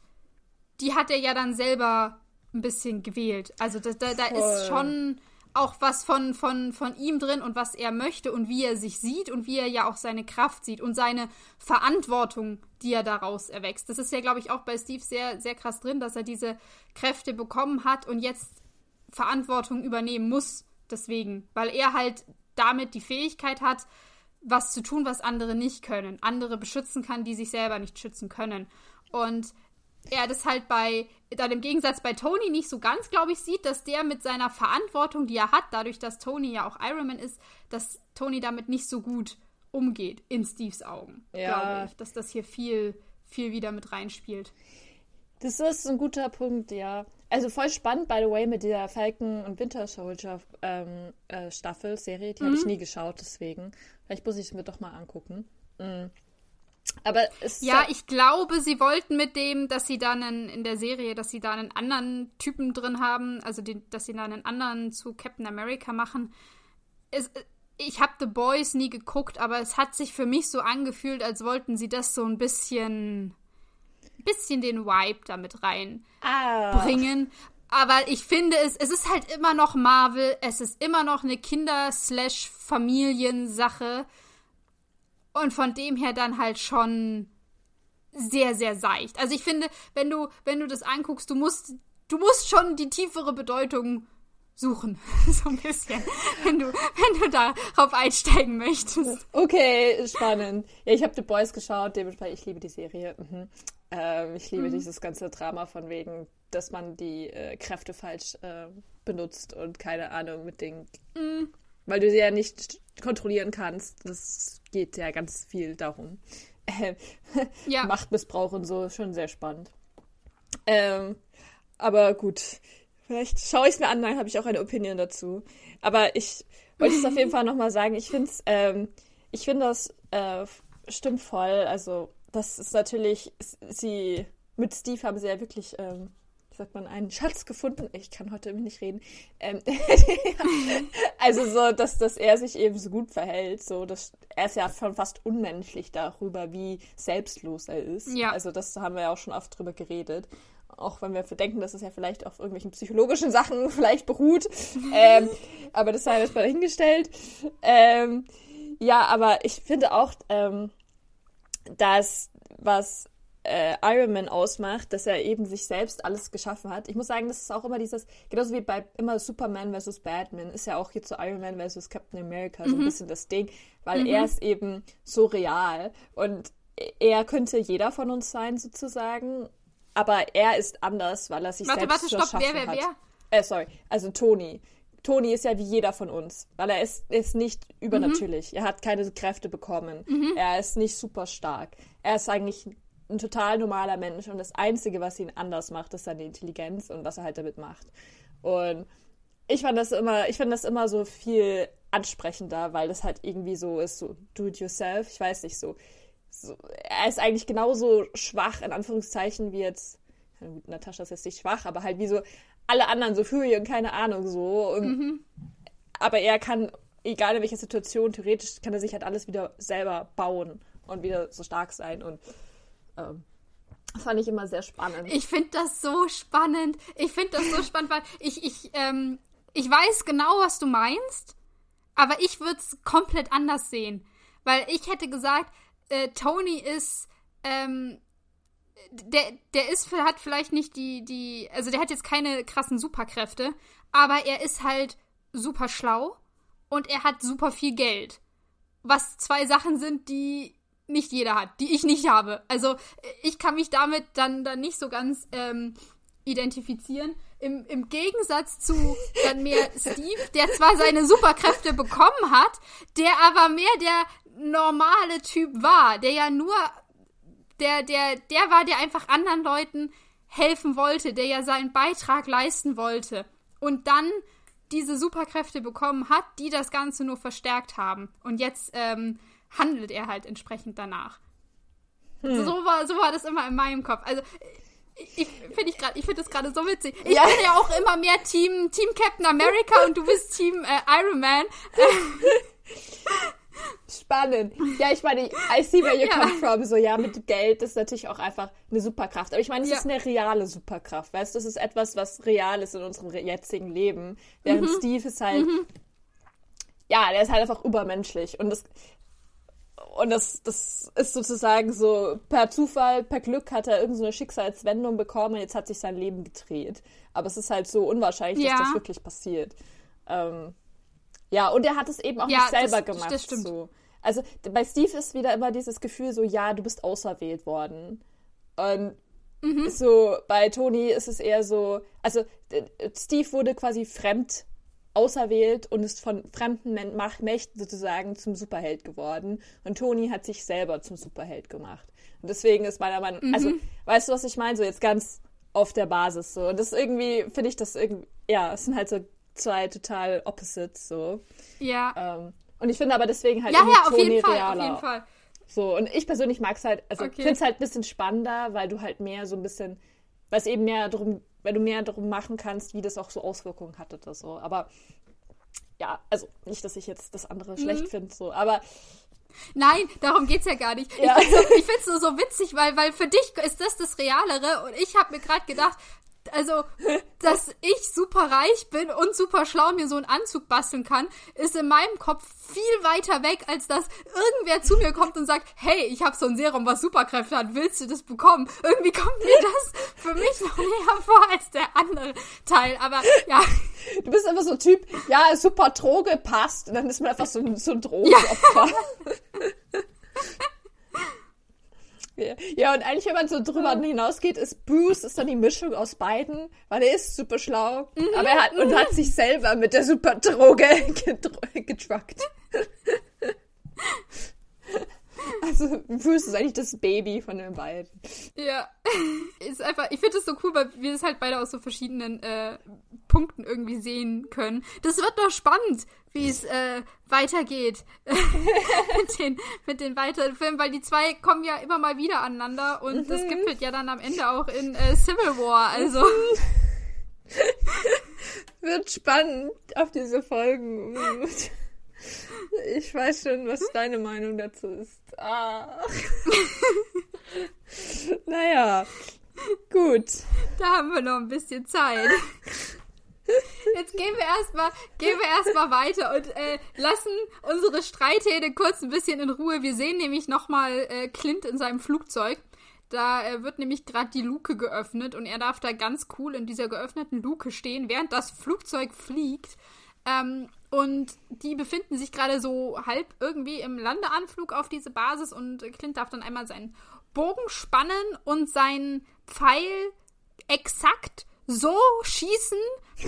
die hat er ja dann selber ein bisschen gewählt. Also da, da, da ist schon auch was von, von, von ihm drin und was er möchte und wie er sich sieht und wie er ja auch seine Kraft sieht und seine Verantwortung, die er daraus erwächst. Das ist ja, glaube ich, auch bei Steve sehr, sehr krass drin, dass er diese Kräfte bekommen hat und jetzt Verantwortung übernehmen muss. Deswegen, weil er halt damit die Fähigkeit hat, was zu tun, was andere nicht können. Andere beschützen kann, die sich selber nicht schützen können. Und er das halt bei, dann im Gegensatz bei Tony nicht so ganz, glaube ich, sieht, dass der mit seiner Verantwortung, die er hat, dadurch, dass Tony ja auch Iron Man ist, dass Tony damit nicht so gut umgeht, in Steves Augen, ja. glaube ich. Dass das hier viel, viel wieder mit reinspielt. Das ist ein guter Punkt, ja. Also voll spannend, by the way, mit der Falcon und Winter Soldier ähm, äh, Staffel, Serie. Die mhm. habe ich nie geschaut, deswegen. Vielleicht muss ich es mir doch mal angucken. Mhm. Aber es ja, ich glaube, sie wollten mit dem, dass sie dann in, in der Serie, dass sie da einen anderen Typen drin haben, also den, dass sie da einen anderen zu Captain America machen. Es, ich habe The Boys nie geguckt, aber es hat sich für mich so angefühlt, als wollten sie das so ein bisschen, bisschen den Vibe damit reinbringen. Ah. Aber ich finde es, es ist halt immer noch Marvel, es ist immer noch eine Kinder-Familiensache. Und von dem her dann halt schon sehr, sehr seicht. Also ich finde, wenn du, wenn du das anguckst, du musst, du musst schon die tiefere Bedeutung suchen. *laughs* so ein bisschen. Wenn du, wenn du darauf einsteigen möchtest. Okay, spannend. Ja, ich habe The Boys geschaut, dementsprechend, ich liebe die Serie. Mhm. Ähm, ich liebe mhm. dieses ganze Drama von wegen, dass man die äh, Kräfte falsch äh, benutzt und keine Ahnung mit den. Mhm. Weil du sie ja nicht kontrollieren kannst. Das geht ja ganz viel darum. *laughs* Ja. Machtmissbrauch und so, schon sehr spannend. Ähm, aber gut, Vielleicht schaue ich es mir an, dann habe ich auch eine Opinion dazu. Aber ich wollte es auf jeden *laughs* Fall nochmal sagen. Ich finde ähm, ich finde das äh, stimmt voll. Also, das ist natürlich, sie, mit Steve haben sie ja wirklich, ähm, wie sagt man, einen Schatz gefunden. Ich kann heute nicht reden. Ähm, *laughs* also so, dass, dass er sich eben so gut verhält. So, dass, er ist ja schon fast unmenschlich darüber, wie selbstlos er ist. Ja. Also das haben wir ja auch schon oft drüber geredet auch wenn wir denken, dass es ja vielleicht auf irgendwelchen psychologischen Sachen *laughs* vielleicht beruht. ähm, aber das sei jetzt mal dahingestellt. Ähm, ja, aber ich finde auch, ähm, dass was äh, Iron Man ausmacht, dass er eben sich selbst alles geschaffen hat. Ich muss sagen, das ist auch immer dieses, genauso wie bei immer Superman versus Batman, ist ja auch hier zu Iron Man versus Captain America mhm. so ein mhm. bisschen das Ding, weil mhm. er ist eben so real und er könnte jeder von uns sein sozusagen aber er ist anders, weil er sich warte, selbst warte, stopp, wer, wer, hat. wer? Äh, sorry, also Tony. Tony ist ja wie jeder von uns, weil er ist, ist nicht übernatürlich. Mhm. Er hat keine Kräfte bekommen. Mhm. Er ist nicht super stark. Er ist eigentlich ein total normaler Mensch und das Einzige, was ihn anders macht, ist seine Intelligenz und was er halt damit macht. Und ich fand das immer, ich finde das immer so viel ansprechender, weil das halt irgendwie so ist, so do it yourself. Ich weiß nicht so so, er ist eigentlich genauso schwach, in Anführungszeichen, wie jetzt, gut, Natascha ist jetzt nicht schwach, aber halt wie so alle anderen, so Fury und keine Ahnung, so. Und, mhm. Aber er kann, egal in welcher Situation, theoretisch kann er sich halt alles wieder selber bauen und wieder so stark sein und ähm, das fand ich immer sehr spannend. Ich finde das so spannend. Ich finde das so spannend, weil ich, ich, ähm, ich weiß genau, was du meinst, aber ich würde es komplett anders sehen. Weil ich hätte gesagt, äh, Tony ist, ähm, der, der ist, hat vielleicht nicht die, die, also der hat jetzt keine krassen Superkräfte, aber er ist halt super schlau und er hat super viel Geld. Was zwei Sachen sind, die nicht jeder hat, die ich nicht habe. Also ich kann mich damit dann, dann nicht so ganz ähm, identifizieren. Im, Im Gegensatz zu dann mehr *laughs* Steve, der zwar seine Superkräfte bekommen hat, der aber mehr der normale Typ war, der ja nur, der, der, der war, der einfach anderen Leuten helfen wollte, der ja seinen Beitrag leisten wollte und dann diese Superkräfte bekommen hat, die das Ganze nur verstärkt haben. Und jetzt ähm, handelt er halt entsprechend danach. Hm. So, war, so war das immer in meinem Kopf. Also ich finde ich gerade, ich finde das gerade so witzig. Ich ja. bin ja auch immer mehr Team Team Captain America und du bist Team äh, Iron Man. *laughs* Spannend. Ja, ich meine, I see where you ja. come from. So, ja, mit Geld ist natürlich auch einfach eine Superkraft. Aber ich meine, es ja. ist eine reale Superkraft. Weißt du, das ist etwas, was real ist in unserem jetzigen Leben. Während mhm. Steve ist halt, mhm. ja, der ist halt einfach übermenschlich. Und das, und das, das ist sozusagen so, per Zufall, per Glück hat er irgendeine so Schicksalswendung bekommen und jetzt hat sich sein Leben gedreht. Aber es ist halt so unwahrscheinlich, ja. dass das wirklich passiert. Ähm, ja, und er hat es eben auch ja, nicht selber das, gemacht. Das stimmt. So. Also bei Steve ist wieder immer dieses Gefühl so, ja, du bist auserwählt worden. Und mhm. so bei Toni ist es eher so, also Steve wurde quasi fremd auserwählt und ist von fremden Mächten sozusagen zum Superheld geworden. Und Toni hat sich selber zum Superheld gemacht. Und deswegen ist meiner Meinung nach, also, mhm. also, weißt du, was ich meine? So jetzt ganz auf der Basis so. Und das irgendwie, finde ich das irgendwie, ja, es sind halt so zwei total Opposites so. Ja. Ähm, und ich finde aber deswegen halt ja, ja, auf jeden Fall, realer. auf jeden Fall. So, und ich persönlich mag es halt, also okay. finde es halt ein bisschen spannender, weil du halt mehr so ein bisschen, weil es eben mehr darum, weil du mehr darum machen kannst, wie das auch so Auswirkungen hat oder so. Aber ja, also nicht, dass ich jetzt das andere mhm. schlecht finde, so, aber Nein, darum geht's ja gar nicht. Ja. Ich finde es so, so witzig, weil, weil für dich ist das das Realere und ich habe mir gerade gedacht, Also, dass ich super reich bin und super schlau mir so einen Anzug basteln kann, ist in meinem Kopf viel weiter weg, als dass irgendwer zu mir kommt und sagt, hey, ich habe so ein Serum, was Superkräfte hat, willst du das bekommen? Irgendwie kommt mir das für mich noch näher vor als der andere Teil. Aber ja. Du bist einfach so ein Typ, ja, super Droge passt. Und dann ist man einfach so ein, so ein Drogenopfer. Ja. *laughs* Ja, und eigentlich, wenn man so drüber hinausgeht, ist Bruce ist dann die Mischung aus beiden, weil er ist super schlau, mhm. aber er hat und hat sich selber mit der super Droge *laughs* getruckt. *laughs* Also Bruce ist eigentlich das Baby von den beiden. Ja, *laughs* ist einfach. Ich finde es so cool, weil wir es halt beide aus so verschiedenen äh, Punkten irgendwie sehen können. Das wird doch spannend, wie es äh, weitergeht *laughs* mit, den, mit den weiteren Filmen, weil die zwei kommen ja immer mal wieder aneinander und mhm. das gipfelt ja dann am Ende auch in äh, Civil War. Also. *laughs* wird spannend auf diese Folgen. Ich weiß schon, was deine Meinung dazu ist. Ah. *laughs* naja, gut. Da haben wir noch ein bisschen Zeit. Jetzt gehen wir erstmal gehen weiter und äh, lassen unsere Streithähne kurz ein bisschen in Ruhe. Wir sehen nämlich nochmal äh, Clint in seinem Flugzeug. Da äh, wird nämlich gerade die Luke geöffnet und er darf da ganz cool in dieser geöffneten Luke stehen, während das Flugzeug fliegt. Ähm, und die befinden sich gerade so halb irgendwie im Landeanflug auf diese Basis und Clint darf dann einmal seinen Bogen spannen und seinen Pfeil exakt so schießen,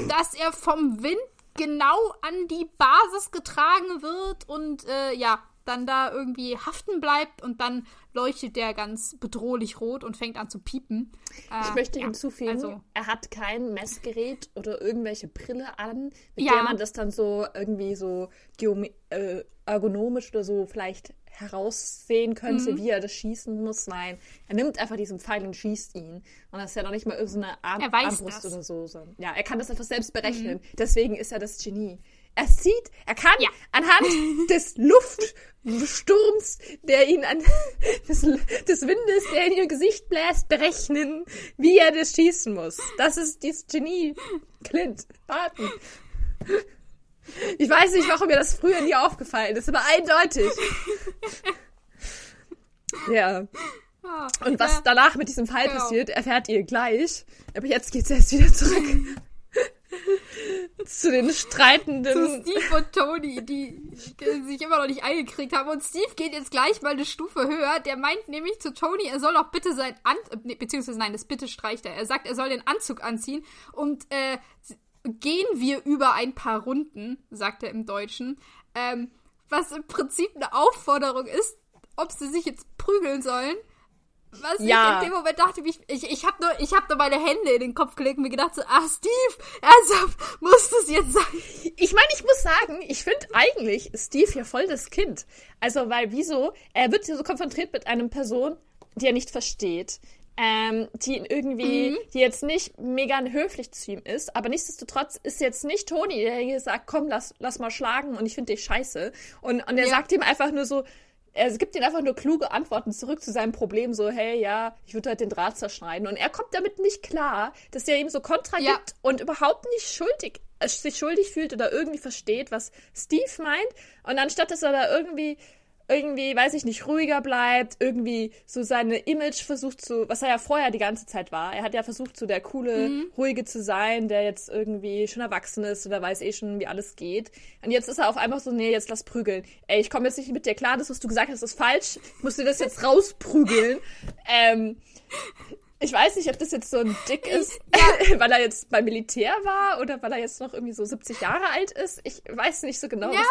dass er vom Wind genau an die Basis getragen wird und äh, ja, dann da irgendwie haften bleibt und dann leuchtet der ganz bedrohlich rot und fängt an zu piepen. Äh, ich möchte ja, hinzufügen, also, er hat kein Messgerät oder irgendwelche Brille an, mit ja. der man das dann so irgendwie so äh, ergonomisch oder so vielleicht heraussehen könnte, mhm. wie er das schießen muss. Nein, er nimmt einfach diesen Pfeil und schießt ihn. Und das ist ja noch nicht mal irgendeine Arm Armbrust das. oder so. Ja, er kann das einfach selbst berechnen. Mhm. Deswegen ist er das Genie. Er sieht, er kann ja. anhand *laughs* des Luftsturms, der ihn an *laughs* des, des Windes, der in ihr Gesicht bläst, berechnen, wie er das schießen muss. Das ist dieses Genie. Clint, Barton. Ich weiß nicht, warum mir das früher nie aufgefallen ist, aber eindeutig. ja. Ah, Und was danach mit diesem Fall genau. passiert, erfährt ihr gleich. Aber jetzt geht's erst wieder zurück zu den streitenden. Zu Steve und Tony, die sich immer noch nicht eingekriegt haben. Und Steve geht jetzt gleich mal eine Stufe höher. Der meint nämlich zu Tony, er soll doch bitte sein Anzug, beziehungsweise nein, das bitte streicht er. Er sagt, er soll den Anzug anziehen und äh, gehen wir über ein paar Runden, sagt er im Deutschen. Ähm, was im Prinzip eine Aufforderung ist, ob sie sich jetzt prügeln sollen. Was ja. ich in dem Moment dachte, ich, ich, ich habe nur, hab nur meine Hände in den Kopf gelegt und mir gedacht so, ah, Steve, ernsthaft, *laughs* muss das jetzt sein? Ich meine, ich muss sagen, ich finde eigentlich Steve ja voll das Kind. Also, weil wieso? Er wird hier so konfrontiert mit einer Person, die er nicht versteht. Ähm, die irgendwie, mhm. die jetzt nicht mega höflich zu ihm ist, aber nichtsdestotrotz ist jetzt nicht Toni, der hier sagt, komm, lass, lass mal schlagen und ich finde dich scheiße. Und, und er ja. sagt ihm einfach nur so, er gibt ihm einfach nur kluge Antworten zurück zu seinem Problem, so, hey, ja, ich würde halt den Draht zerschneiden. Und er kommt damit nicht klar, dass er ihm so Kontra ja. gibt und überhaupt nicht schuldig, äh, sich schuldig fühlt oder irgendwie versteht, was Steve meint. Und anstatt, dass er da irgendwie irgendwie, weiß ich nicht, ruhiger bleibt, irgendwie so seine Image versucht zu, was er ja vorher die ganze Zeit war. Er hat ja versucht, so der coole, mhm. ruhige zu sein, der jetzt irgendwie schon erwachsen ist oder weiß eh schon, wie alles geht. Und jetzt ist er auf einmal so, nee, jetzt lass prügeln. Ey, ich komme jetzt nicht mit dir klar, das, was du gesagt hast, ist falsch. Ich muss dir das jetzt rausprügeln. *laughs* ähm, ich weiß nicht, ob das jetzt so ein Dick ist, ja. *laughs* weil er jetzt beim Militär war oder weil er jetzt noch irgendwie so 70 Jahre alt ist. Ich weiß nicht so genau. Ja.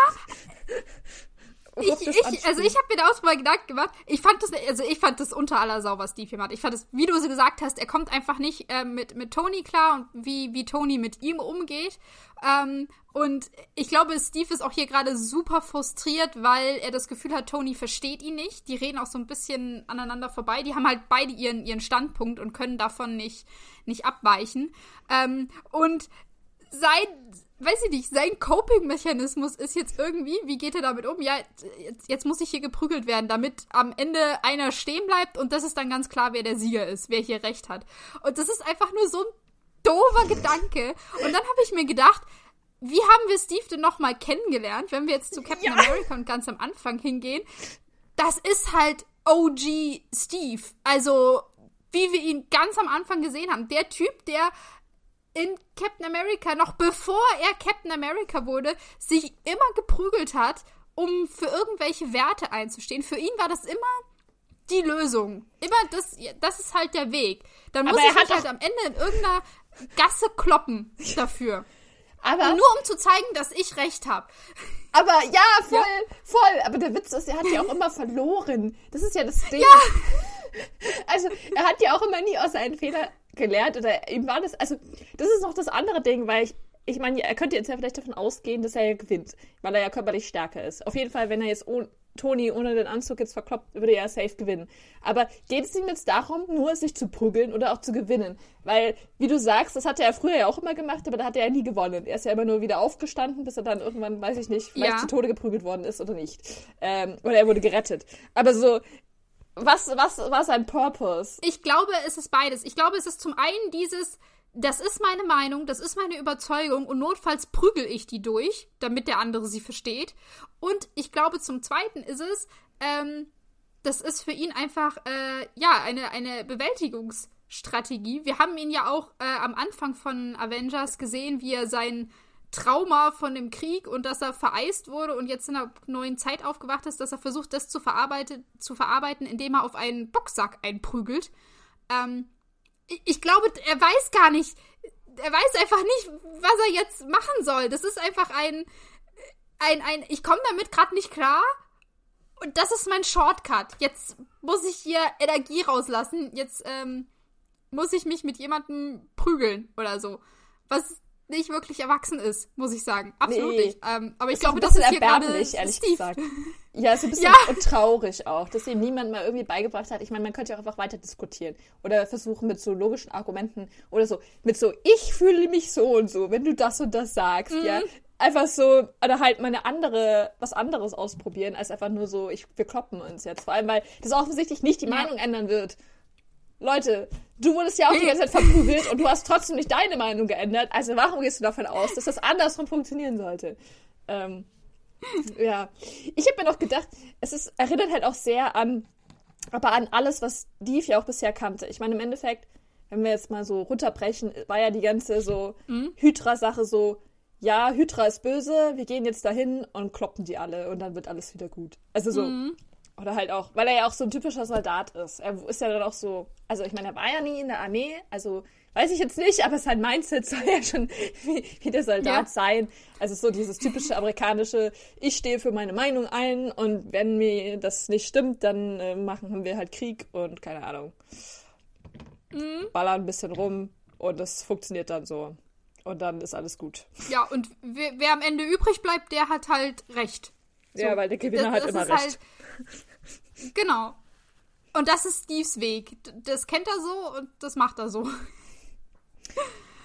Ich, ich, also ich habe mir da auch mal Gedanken gemacht. Ich fand das, also ich fand das unter aller Sau, was Steve hier macht. Ich fand das, wie du so gesagt hast, er kommt einfach nicht äh, mit, mit Tony klar und wie, wie Tony mit ihm umgeht. Ähm, und ich glaube, Steve ist auch hier gerade super frustriert, weil er das Gefühl hat, Tony versteht ihn nicht. Die reden auch so ein bisschen aneinander vorbei. Die haben halt beide ihren, ihren Standpunkt und können davon nicht, nicht abweichen. Ähm, und sein, weiß ich nicht, sein Coping-Mechanismus ist jetzt irgendwie, wie geht er damit um? Ja, jetzt, jetzt, muss ich hier geprügelt werden, damit am Ende einer stehen bleibt und das ist dann ganz klar, wer der Sieger ist, wer hier recht hat. Und das ist einfach nur so ein doofer Gedanke. Und dann habe ich mir gedacht, wie haben wir Steve denn nochmal kennengelernt, wenn wir jetzt zu Captain ja. America und ganz am Anfang hingehen? Das ist halt OG Steve. Also, wie wir ihn ganz am Anfang gesehen haben. Der Typ, der in Captain America, noch bevor er Captain America wurde, sich immer geprügelt hat, um für irgendwelche Werte einzustehen. Für ihn war das immer die Lösung. Immer das, das ist halt der Weg. Dann muss er halt am Ende in irgendeiner Gasse kloppen *laughs* dafür. Aber nur um zu zeigen, dass ich recht habe. Aber ja, voll, ja. voll. Aber der Witz ist, er hat ja auch immer verloren. Das ist ja das *laughs* Ding. Ja. *laughs* Also, er hat ja auch immer nie aus seinen Fehlern gelernt. Oder ihm war das, also, das ist noch das andere Ding, weil ich, ich meine, er könnte jetzt ja vielleicht davon ausgehen, dass er ja gewinnt, weil er ja körperlich stärker ist. Auf jeden Fall, wenn er jetzt ohne, Toni ohne den Anzug jetzt verkloppt, würde er safe gewinnen. Aber geht es ihm jetzt darum, nur sich zu prügeln oder auch zu gewinnen? Weil, wie du sagst, das hat er früher ja auch immer gemacht, aber da hat er ja nie gewonnen. Er ist ja immer nur wieder aufgestanden, bis er dann irgendwann, weiß ich nicht, vielleicht ja. zu Tode geprügelt worden ist oder nicht. Ähm, oder er wurde gerettet. Aber so, was, was war sein Purpose? Ich glaube, es ist beides. Ich glaube, es ist zum einen dieses, das ist meine Meinung, das ist meine Überzeugung und notfalls prügel ich die durch, damit der andere sie versteht. Und ich glaube, zum Zweiten ist es, ähm, das ist für ihn einfach, äh, ja, eine, eine Bewältigungsstrategie. Wir haben ihn ja auch äh, am Anfang von Avengers gesehen, wie er sein Trauma von dem Krieg und dass er vereist wurde und jetzt in einer neuen Zeit aufgewacht ist, dass er versucht, das zu, verarbeiten, zu verarbeiten, indem er auf einen Boxsack einprügelt. Ähm, ich glaube, er weiß gar nicht, er weiß einfach nicht, was er jetzt machen soll. Das ist einfach ein, ein, ein, ich komme damit gerade nicht klar. Und das ist mein Shortcut. Jetzt muss ich hier Energie rauslassen. Jetzt ähm, muss ich mich mit jemandem prügeln oder so. Was nicht wirklich erwachsen ist, muss ich sagen. Absolut nee. nicht. Ähm, aber ich glaube, das ist hier gerade ehrlich Steve. gesagt. *laughs* Ja, so ein bisschen ja. traurig auch, dass ihm niemand mal irgendwie beigebracht hat. Ich meine, man könnte ja auch einfach weiter diskutieren oder versuchen mit so logischen Argumenten oder so, mit so, ich fühle mich so und so, wenn du das und das sagst, mhm. ja. Einfach so, oder halt mal eine andere, was anderes ausprobieren, als einfach nur so, ich, wir kloppen uns jetzt. Vor allem, weil das offensichtlich nicht die ja. Meinung ändern wird. Leute, du wurdest ja auch die ganze Zeit verprügelt und du hast trotzdem nicht deine Meinung geändert. Also warum gehst du davon aus, dass das andersrum funktionieren sollte? Ähm, ja. Ich habe mir noch gedacht, es ist, erinnert halt auch sehr an, aber an alles, was Div ja auch bisher kannte. Ich meine, im Endeffekt, wenn wir jetzt mal so runterbrechen, war ja die ganze so mhm. Hydra-Sache so, ja, Hydra ist böse, wir gehen jetzt dahin und kloppen die alle und dann wird alles wieder gut. Also so, mhm. Oder halt auch, weil er ja auch so ein typischer Soldat ist. Er ist ja dann auch so, also ich meine, er war ja nie in der Armee, also weiß ich jetzt nicht, aber sein Mindset *laughs* soll ja schon wie, wie der Soldat ja. sein. Also so dieses typische amerikanische, ich stehe für meine Meinung ein und wenn mir das nicht stimmt, dann äh, machen wir halt Krieg und keine Ahnung. Mhm. Ballern ein bisschen rum und das funktioniert dann so. Und dann ist alles gut. Ja, und wer, wer am Ende übrig bleibt, der hat halt recht. So, ja, weil der Gewinner hat immer recht. Halt, *laughs* genau. Und das ist Steves Weg. Das kennt er so und das macht er so.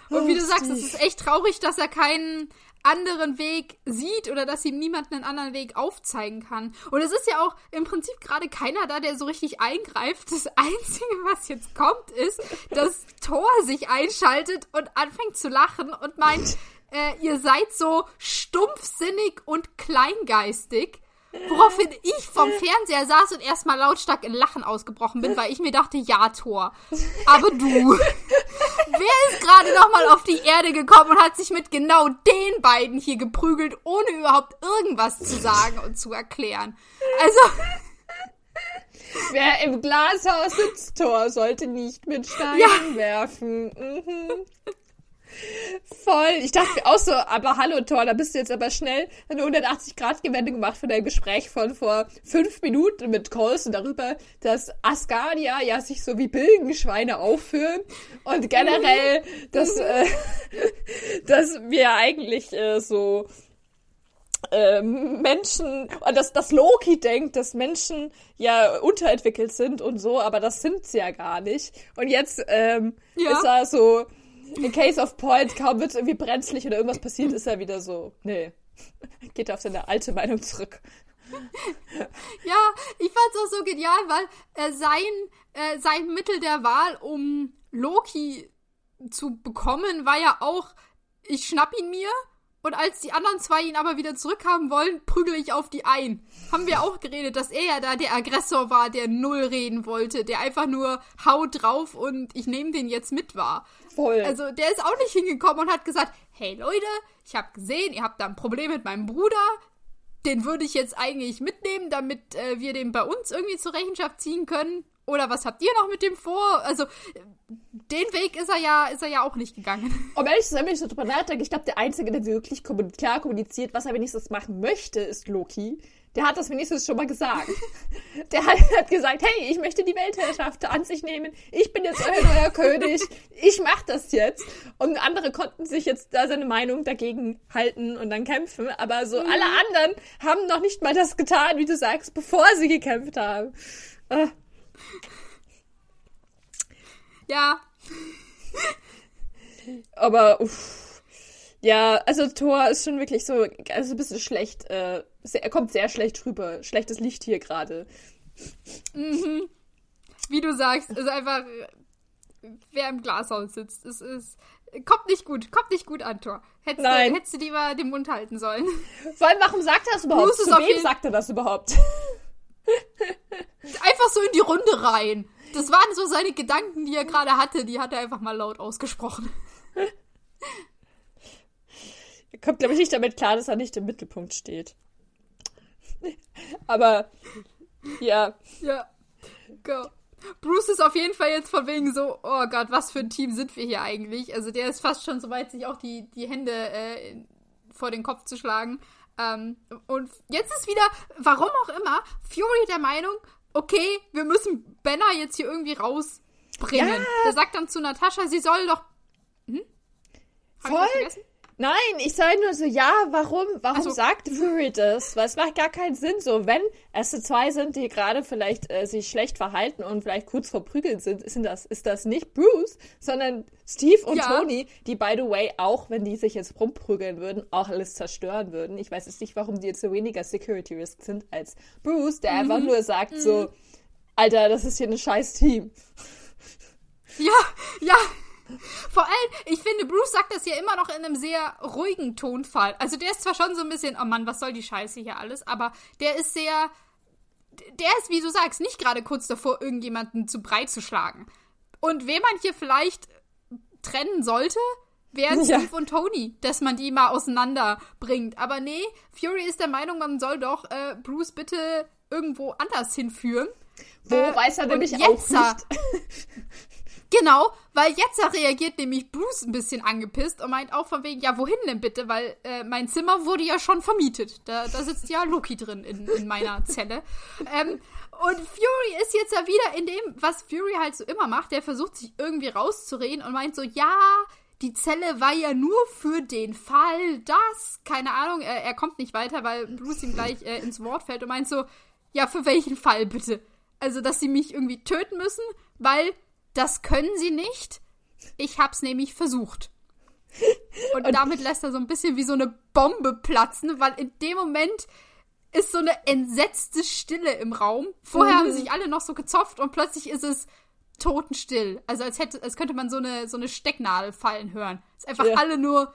Und wie du oh, sagst, es ist echt traurig, dass er keinen anderen Weg sieht oder dass ihm niemand einen anderen Weg aufzeigen kann. Und es ist ja auch im Prinzip gerade keiner da, der so richtig eingreift. Das *laughs* Einzige, was jetzt kommt, ist, dass Thor sich einschaltet und anfängt zu lachen und meint, äh, ihr seid so stumpfsinnig und kleingeistig. Woraufhin ich vom Fernseher saß und erstmal lautstark in Lachen ausgebrochen bin, weil ich mir dachte, ja, Thor. Aber du. Wer ist gerade nochmal auf die Erde gekommen und hat sich mit genau den beiden hier geprügelt, ohne überhaupt irgendwas zu sagen und zu erklären? Also. Wer im Glashaus sitzt, Thor, sollte nicht mit Steinen ja. werfen. Mhm. Voll. Ich dachte auch so, aber hallo Thor, da bist du jetzt aber schnell eine 180-Grad-Gewende gemacht von deinem Gespräch von vor fünf Minuten mit Coulson darüber, dass Asgardia ja sich so wie Bilgenschweine aufführen und generell, dass, äh, *laughs* dass wir eigentlich äh, so äh, Menschen, dass, dass Loki denkt, dass Menschen ja unterentwickelt sind und so, aber das sind sie ja gar nicht. Und jetzt ähm, ja. ist er so, in case of point, kaum wird irgendwie brenzlig oder irgendwas passiert, ist er wieder so, nee, *laughs* geht auf seine alte Meinung zurück. ja, ich fand's auch so genial, weil äh, sein, äh, sein Mittel der Wahl, um Loki zu bekommen, war ja auch, ich schnapp ihn mir und als die anderen zwei ihn aber wieder zurückhaben wollen, prügel ich auf die ein. Haben wir auch geredet, dass er ja da der Aggressor war, der null reden wollte, der einfach nur haut drauf und ich nehme den jetzt mit war. Voll. Also der ist auch nicht hingekommen und hat gesagt, hey Leute, ich habe gesehen, ihr habt da ein Problem mit meinem Bruder. Den würde ich jetzt eigentlich mitnehmen, damit äh, wir den bei uns irgendwie zur Rechenschaft ziehen können. Oder was habt ihr noch mit dem vor? Also, den Weg ist er ja, ist er ja auch nicht gegangen. *laughs* Um ehrlich zu sein, wenn ich so drüber nachdenke, ich glaube, der Einzige, der wirklich klar kommuniziert, was er wenigstens machen möchte, ist Loki. Der hat das wenigstens schon mal gesagt. *laughs* Der hat, hat, gesagt, hey, ich möchte die Weltherrschaft an sich nehmen. Ich bin jetzt euer neuer *laughs* König. Ich mach das jetzt. Und andere konnten sich jetzt da seine Meinung dagegen halten und dann kämpfen. Aber so mhm. alle anderen haben noch nicht mal das getan, wie du sagst, bevor sie gekämpft haben. Uh. Ja. Aber, uff. Ja, also Thor ist schon wirklich so, also ein bisschen schlecht. Äh, er kommt sehr schlecht rüber. Schlechtes Licht hier gerade. Mhm. Wie du sagst, ist einfach, wer im Glashaus sitzt. Es ist, kommt nicht gut, kommt nicht gut an, Thor. Hättest, Nein. Du, hättest du lieber den Mund halten sollen. Vor allem, warum sagt er das überhaupt? Zu wem sagt er das überhaupt? Einfach so in die Runde rein. Das waren so seine Gedanken, die er gerade hatte. Die hat er einfach mal laut ausgesprochen. *laughs* Er kommt, glaube ich, nicht damit klar, dass er nicht im Mittelpunkt steht. Aber, ja. Ja. Go. Bruce ist auf jeden Fall jetzt von wegen so, oh Gott, was für ein Team sind wir hier eigentlich? Also der ist fast schon so weit, sich auch die, die Hände äh, vor den Kopf zu schlagen. Ähm, und jetzt ist wieder, warum auch immer, Fury der Meinung, okay, wir müssen Banner jetzt hier irgendwie rausbringen. Ja. Der sagt dann zu Natascha, sie soll doch. Hm? Voll. Nein, ich sage nur so, ja, warum, warum so. sagt Fury das? Weil es macht gar keinen Sinn so. Wenn es zwei sind, die gerade vielleicht äh, sich schlecht verhalten und vielleicht kurz vor Prügeln sind, sind das, ist das nicht Bruce, sondern Steve und ja. Tony, die, by the way, auch wenn die sich jetzt rumprügeln würden, auch alles zerstören würden. Ich weiß jetzt nicht, warum die jetzt so weniger Security Risk sind als Bruce, der mhm. einfach nur sagt mhm. so, Alter, das ist hier ein scheiß Team. Ja, ja, vor allem, ich finde, Bruce sagt das ja immer noch in einem sehr ruhigen Tonfall. Also der ist zwar schon so ein bisschen, oh Mann, was soll die Scheiße hier alles, aber der ist sehr, der ist, wie du sagst, nicht gerade kurz davor, irgendjemanden zu breit zu schlagen. Und wen man hier vielleicht trennen sollte, wären ja. Steve und Tony, dass man die mal auseinanderbringt. Aber nee, Fury ist der Meinung, man soll doch äh, Bruce bitte irgendwo anders hinführen. Wo äh, weiß er nämlich auch nicht. *laughs* Genau, weil jetzt reagiert nämlich Bruce ein bisschen angepisst und meint auch von wegen, ja, wohin denn bitte? Weil äh, mein Zimmer wurde ja schon vermietet. Da, da sitzt ja Loki drin in, in meiner *laughs* Zelle. Ähm, und Fury ist jetzt ja wieder in dem, was Fury halt so immer macht. Der versucht sich irgendwie rauszureden und meint so, ja, die Zelle war ja nur für den Fall, dass, keine Ahnung, er, er kommt nicht weiter, weil Bruce ihm gleich äh, ins Wort fällt und meint so, ja, für welchen Fall bitte? Also, dass sie mich irgendwie töten müssen, weil das können sie nicht. Ich hab's nämlich versucht. *laughs* Und, und damit lässt er so ein bisschen wie so eine Bombe platzen, weil in dem Moment ist so eine entsetzte Stille im Raum. Vorher mhm. haben sich alle noch so gezopft und plötzlich ist es totenstill. Also als hätte, als könnte man so eine, so eine Stecknadel fallen hören. Es ist einfach ja. alle nur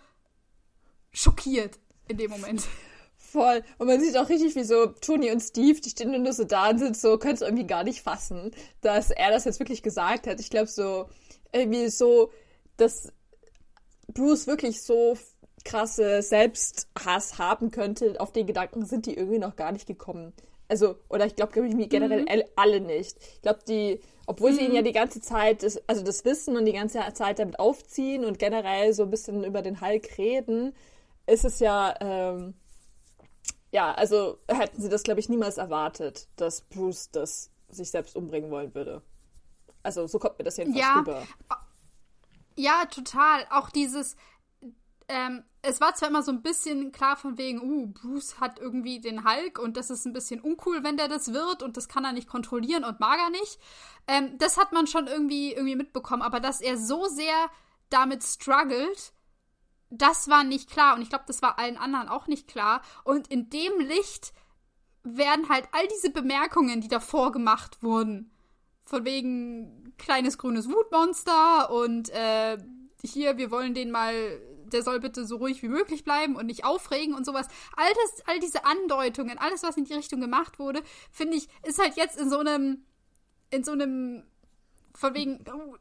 schockiert in dem Moment. *laughs* Voll. Und man sieht auch richtig, wie so Tony und Steve, die stehen nur so da und sind so, können es irgendwie gar nicht fassen, dass er das jetzt wirklich gesagt hat. Ich glaube so, irgendwie so, dass Bruce wirklich so krasse Selbsthass haben könnte, auf den Gedanken sind die irgendwie noch gar nicht gekommen. Also, oder ich glaube, glaub generell mhm. alle nicht. Ich glaube, die, obwohl mhm. sie ihn ja die ganze Zeit, das, also das Wissen und die ganze Zeit damit aufziehen und generell so ein bisschen über den Hulk reden, ist es ja, ähm, ja, also hätten sie das, glaube ich, niemals erwartet, dass Bruce das sich selbst umbringen wollen würde. Also so kommt mir das jedenfalls ja, rüber. Ja, total. Auch dieses, ähm, es war zwar immer so ein bisschen klar von wegen, uh, Bruce hat irgendwie den Hulk und das ist ein bisschen uncool, wenn der das wird und das kann er nicht kontrollieren und mag er nicht. Ähm, das hat man schon irgendwie, irgendwie mitbekommen, aber dass er so sehr damit struggelt, das war nicht klar und ich glaube, das war allen anderen auch nicht klar. Und in dem Licht werden halt all diese Bemerkungen, die davor gemacht wurden, von wegen kleines grünes Wutmonster und äh, hier, wir wollen den mal, der soll bitte so ruhig wie möglich bleiben und nicht aufregen und sowas. All, das, all diese Andeutungen, alles, was in die Richtung gemacht wurde, finde ich, ist halt jetzt in so einem, in so einem, von wegen, oh,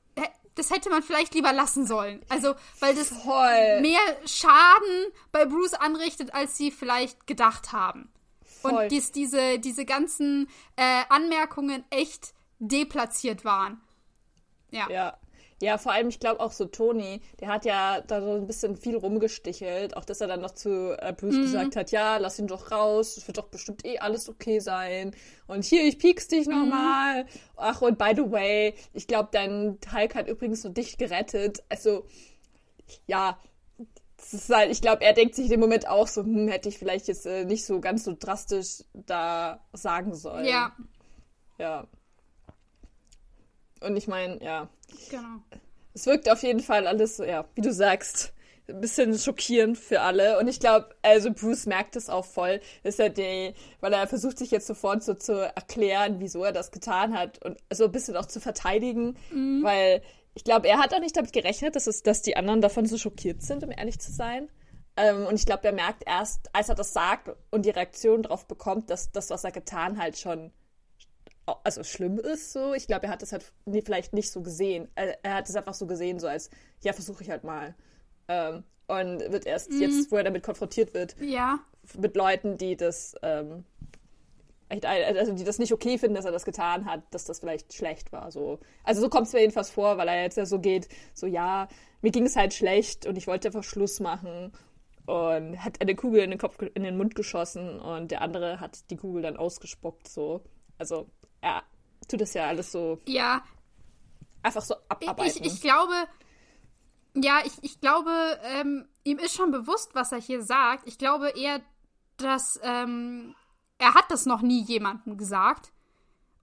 das hätte man vielleicht lieber lassen sollen. Also, weil das Voll. mehr Schaden bei Bruce anrichtet, als sie vielleicht gedacht haben. Voll. Und dies, diese, diese ganzen äh, Anmerkungen echt deplatziert waren. Ja. Ja. Ja, vor allem, ich glaube auch so Toni, der hat ja da so ein bisschen viel rumgestichelt. Auch dass er dann noch zu äh, Bruce mhm. gesagt hat, ja, lass ihn doch raus, es wird doch bestimmt eh alles okay sein. Und hier, ich piekst dich mhm. nochmal. Ach, und by the way, ich glaube, dein Hulk hat übrigens nur dich gerettet. Also, ja, halt, ich glaube, er denkt sich in dem Moment auch so, hm, hätte ich vielleicht jetzt äh, nicht so ganz so drastisch da sagen sollen. Ja. Ja. Und ich meine, ja. Genau. Es wirkt auf jeden Fall alles, ja, wie du sagst, ein bisschen schockierend für alle. Und ich glaube, also Bruce merkt es auch voll, ist er die, weil er versucht sich jetzt sofort so zu erklären, wieso er das getan hat und so ein bisschen auch zu verteidigen, mhm. weil ich glaube, er hat auch nicht damit gerechnet, dass, es, dass die anderen davon so schockiert sind, um ehrlich zu sein. Ähm, und ich glaube, er merkt erst, als er das sagt und die Reaktion darauf bekommt, dass das, was er getan hat, schon also schlimm ist so. Ich glaube, er hat das halt vielleicht nicht so gesehen. Er hat es einfach so gesehen, so als, ja, versuche ich halt mal. Ähm, und wird erst mhm. jetzt, wo er damit konfrontiert wird, ja. mit Leuten, die das, ähm, also die das nicht okay finden, dass er das getan hat, dass das vielleicht schlecht war. So. Also so kommt es mir jedenfalls vor, weil er jetzt ja so geht, so ja, mir ging es halt schlecht und ich wollte einfach Schluss machen und hat eine Kugel in den Kopf, in den Mund geschossen und der andere hat die Kugel dann ausgespuckt. So. Also er tut das ja alles so. Ja. Einfach so abarbeiten. Ich, ich glaube, ja, ich, ich glaube, ähm, ihm ist schon bewusst, was er hier sagt. Ich glaube eher, dass ähm, er hat das noch nie jemandem gesagt.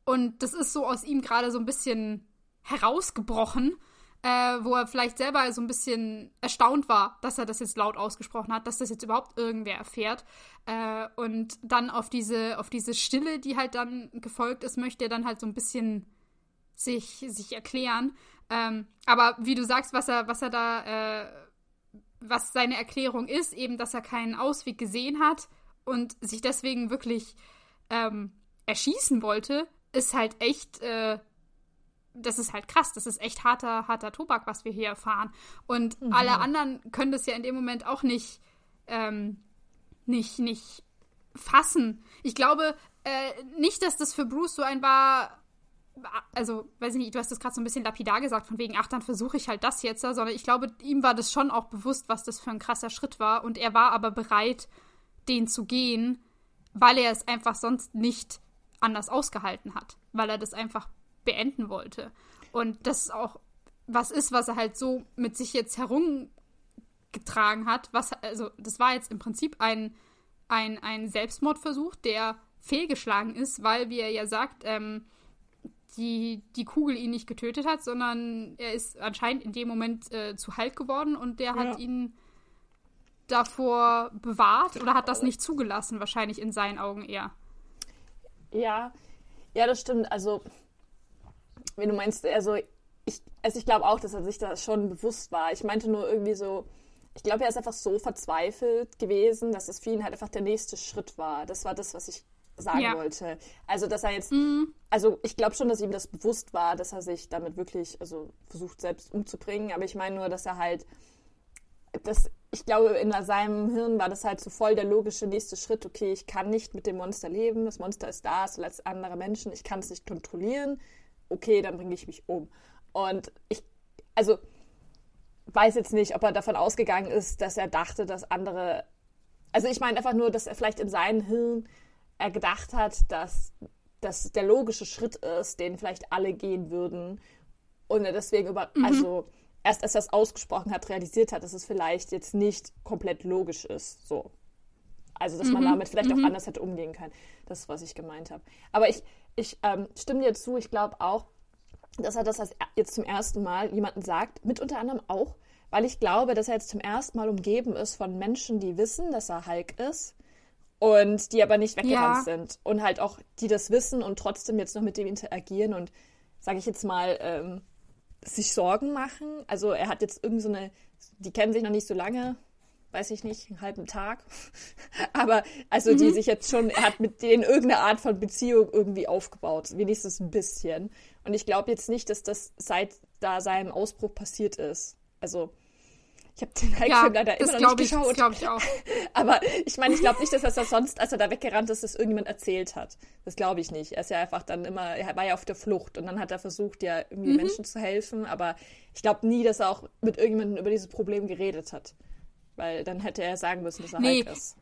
Und das ist so aus ihm gerade so ein bisschen herausgebrochen äh, wo er vielleicht selber so ein bisschen erstaunt war, dass er das jetzt laut ausgesprochen hat, dass das jetzt überhaupt irgendwer erfährt. Äh, und dann auf diese, auf diese Stille, die halt dann gefolgt ist, möchte er dann halt so ein bisschen sich, sich erklären. Ähm, aber wie du sagst, was er, was er da, äh, was seine Erklärung ist, eben, dass er keinen Ausweg gesehen hat und sich deswegen wirklich ähm, erschießen wollte, ist halt echt äh, das ist halt krass, das ist echt harter, harter Tobak, was wir hier erfahren. Und mhm. alle anderen können das ja in dem Moment auch nicht, ähm, nicht, nicht fassen. Ich glaube äh, nicht, dass das für Bruce so ein war, also, weiß ich nicht, du hast das gerade so ein bisschen lapidar gesagt, von wegen, ach, dann versuche ich halt das jetzt, sondern ich glaube, ihm war das schon auch bewusst, was das für ein krasser Schritt war. Und er war aber bereit, den zu gehen, weil er es einfach sonst nicht anders ausgehalten hat. Weil er das einfach beenden wollte. Und das auch was ist, was er halt so mit sich jetzt herumgetragen hat. Was, also, das war jetzt im Prinzip ein, ein, ein Selbstmordversuch, der fehlgeschlagen ist, weil, wie er ja sagt, ähm, die, die Kugel ihn nicht getötet hat, sondern er ist anscheinend in dem Moment äh, zu Halt geworden und der ja. hat ihn davor bewahrt oder hat das nicht zugelassen, wahrscheinlich in seinen Augen eher. Ja, ja, das stimmt. Also wenn du meinst, also ich, also ich glaube auch, dass er sich da schon bewusst war. Ich meinte nur irgendwie so, ich glaube, er ist einfach so verzweifelt gewesen, dass es für ihn halt einfach der nächste Schritt war. Das war das, was ich sagen ja. wollte. Also, dass er jetzt, mhm. also ich glaube schon, dass ihm das bewusst war, dass er sich damit wirklich, also versucht selbst umzubringen. Aber ich meine nur, dass er halt, das, ich glaube, in seinem Hirn war das halt so voll der logische nächste Schritt. Okay, ich kann nicht mit dem Monster leben. Das Monster ist da, es als andere Menschen. Ich kann es nicht kontrollieren okay, dann bringe ich mich um. Und ich, also weiß jetzt nicht, ob er davon ausgegangen ist, dass er dachte, dass andere, also ich meine einfach nur, dass er vielleicht in seinem Hirn er gedacht hat, dass das der logische Schritt ist, den vielleicht alle gehen würden und er deswegen über, mhm. also erst als er es ausgesprochen hat, realisiert hat, dass es vielleicht jetzt nicht komplett logisch ist, so. Also, dass mhm. man damit vielleicht mhm. auch anders hätte umgehen können. Das ist, was ich gemeint habe. Aber ich, ich ähm, stimme dir zu, ich glaube auch, dass er das jetzt zum ersten Mal jemanden sagt, mit unter anderem auch, weil ich glaube, dass er jetzt zum ersten Mal umgeben ist von Menschen, die wissen, dass er Hulk ist und die aber nicht weggerannt ja. sind und halt auch, die das wissen und trotzdem jetzt noch mit dem interagieren und, sage ich jetzt mal, ähm, sich Sorgen machen. Also er hat jetzt irgend so eine, die kennen sich noch nicht so lange, weiß ich nicht, einen halben Tag. *laughs* Aber also mhm. die sich jetzt schon, er hat mit denen irgendeine Art von Beziehung irgendwie aufgebaut, wenigstens ein bisschen. Und ich glaube jetzt nicht, dass das seit da seinem Ausbruch passiert ist. Also ich habe den Hulk-Film ja, leider immer noch nicht ich, geschaut. Das ich auch. *laughs* Aber ich meine, ich glaube nicht, dass er das sonst, als er da weggerannt ist, das irgendjemand erzählt hat. Das glaube ich nicht. Er ist ja einfach dann immer, er war ja auf der Flucht und dann hat er versucht, ja irgendwie mhm. Menschen zu helfen. Aber ich glaube nie, dass er auch mit irgendjemandem über dieses Problem geredet hat. Weil dann hätte er sagen müssen, dass er nee. Hulk ist.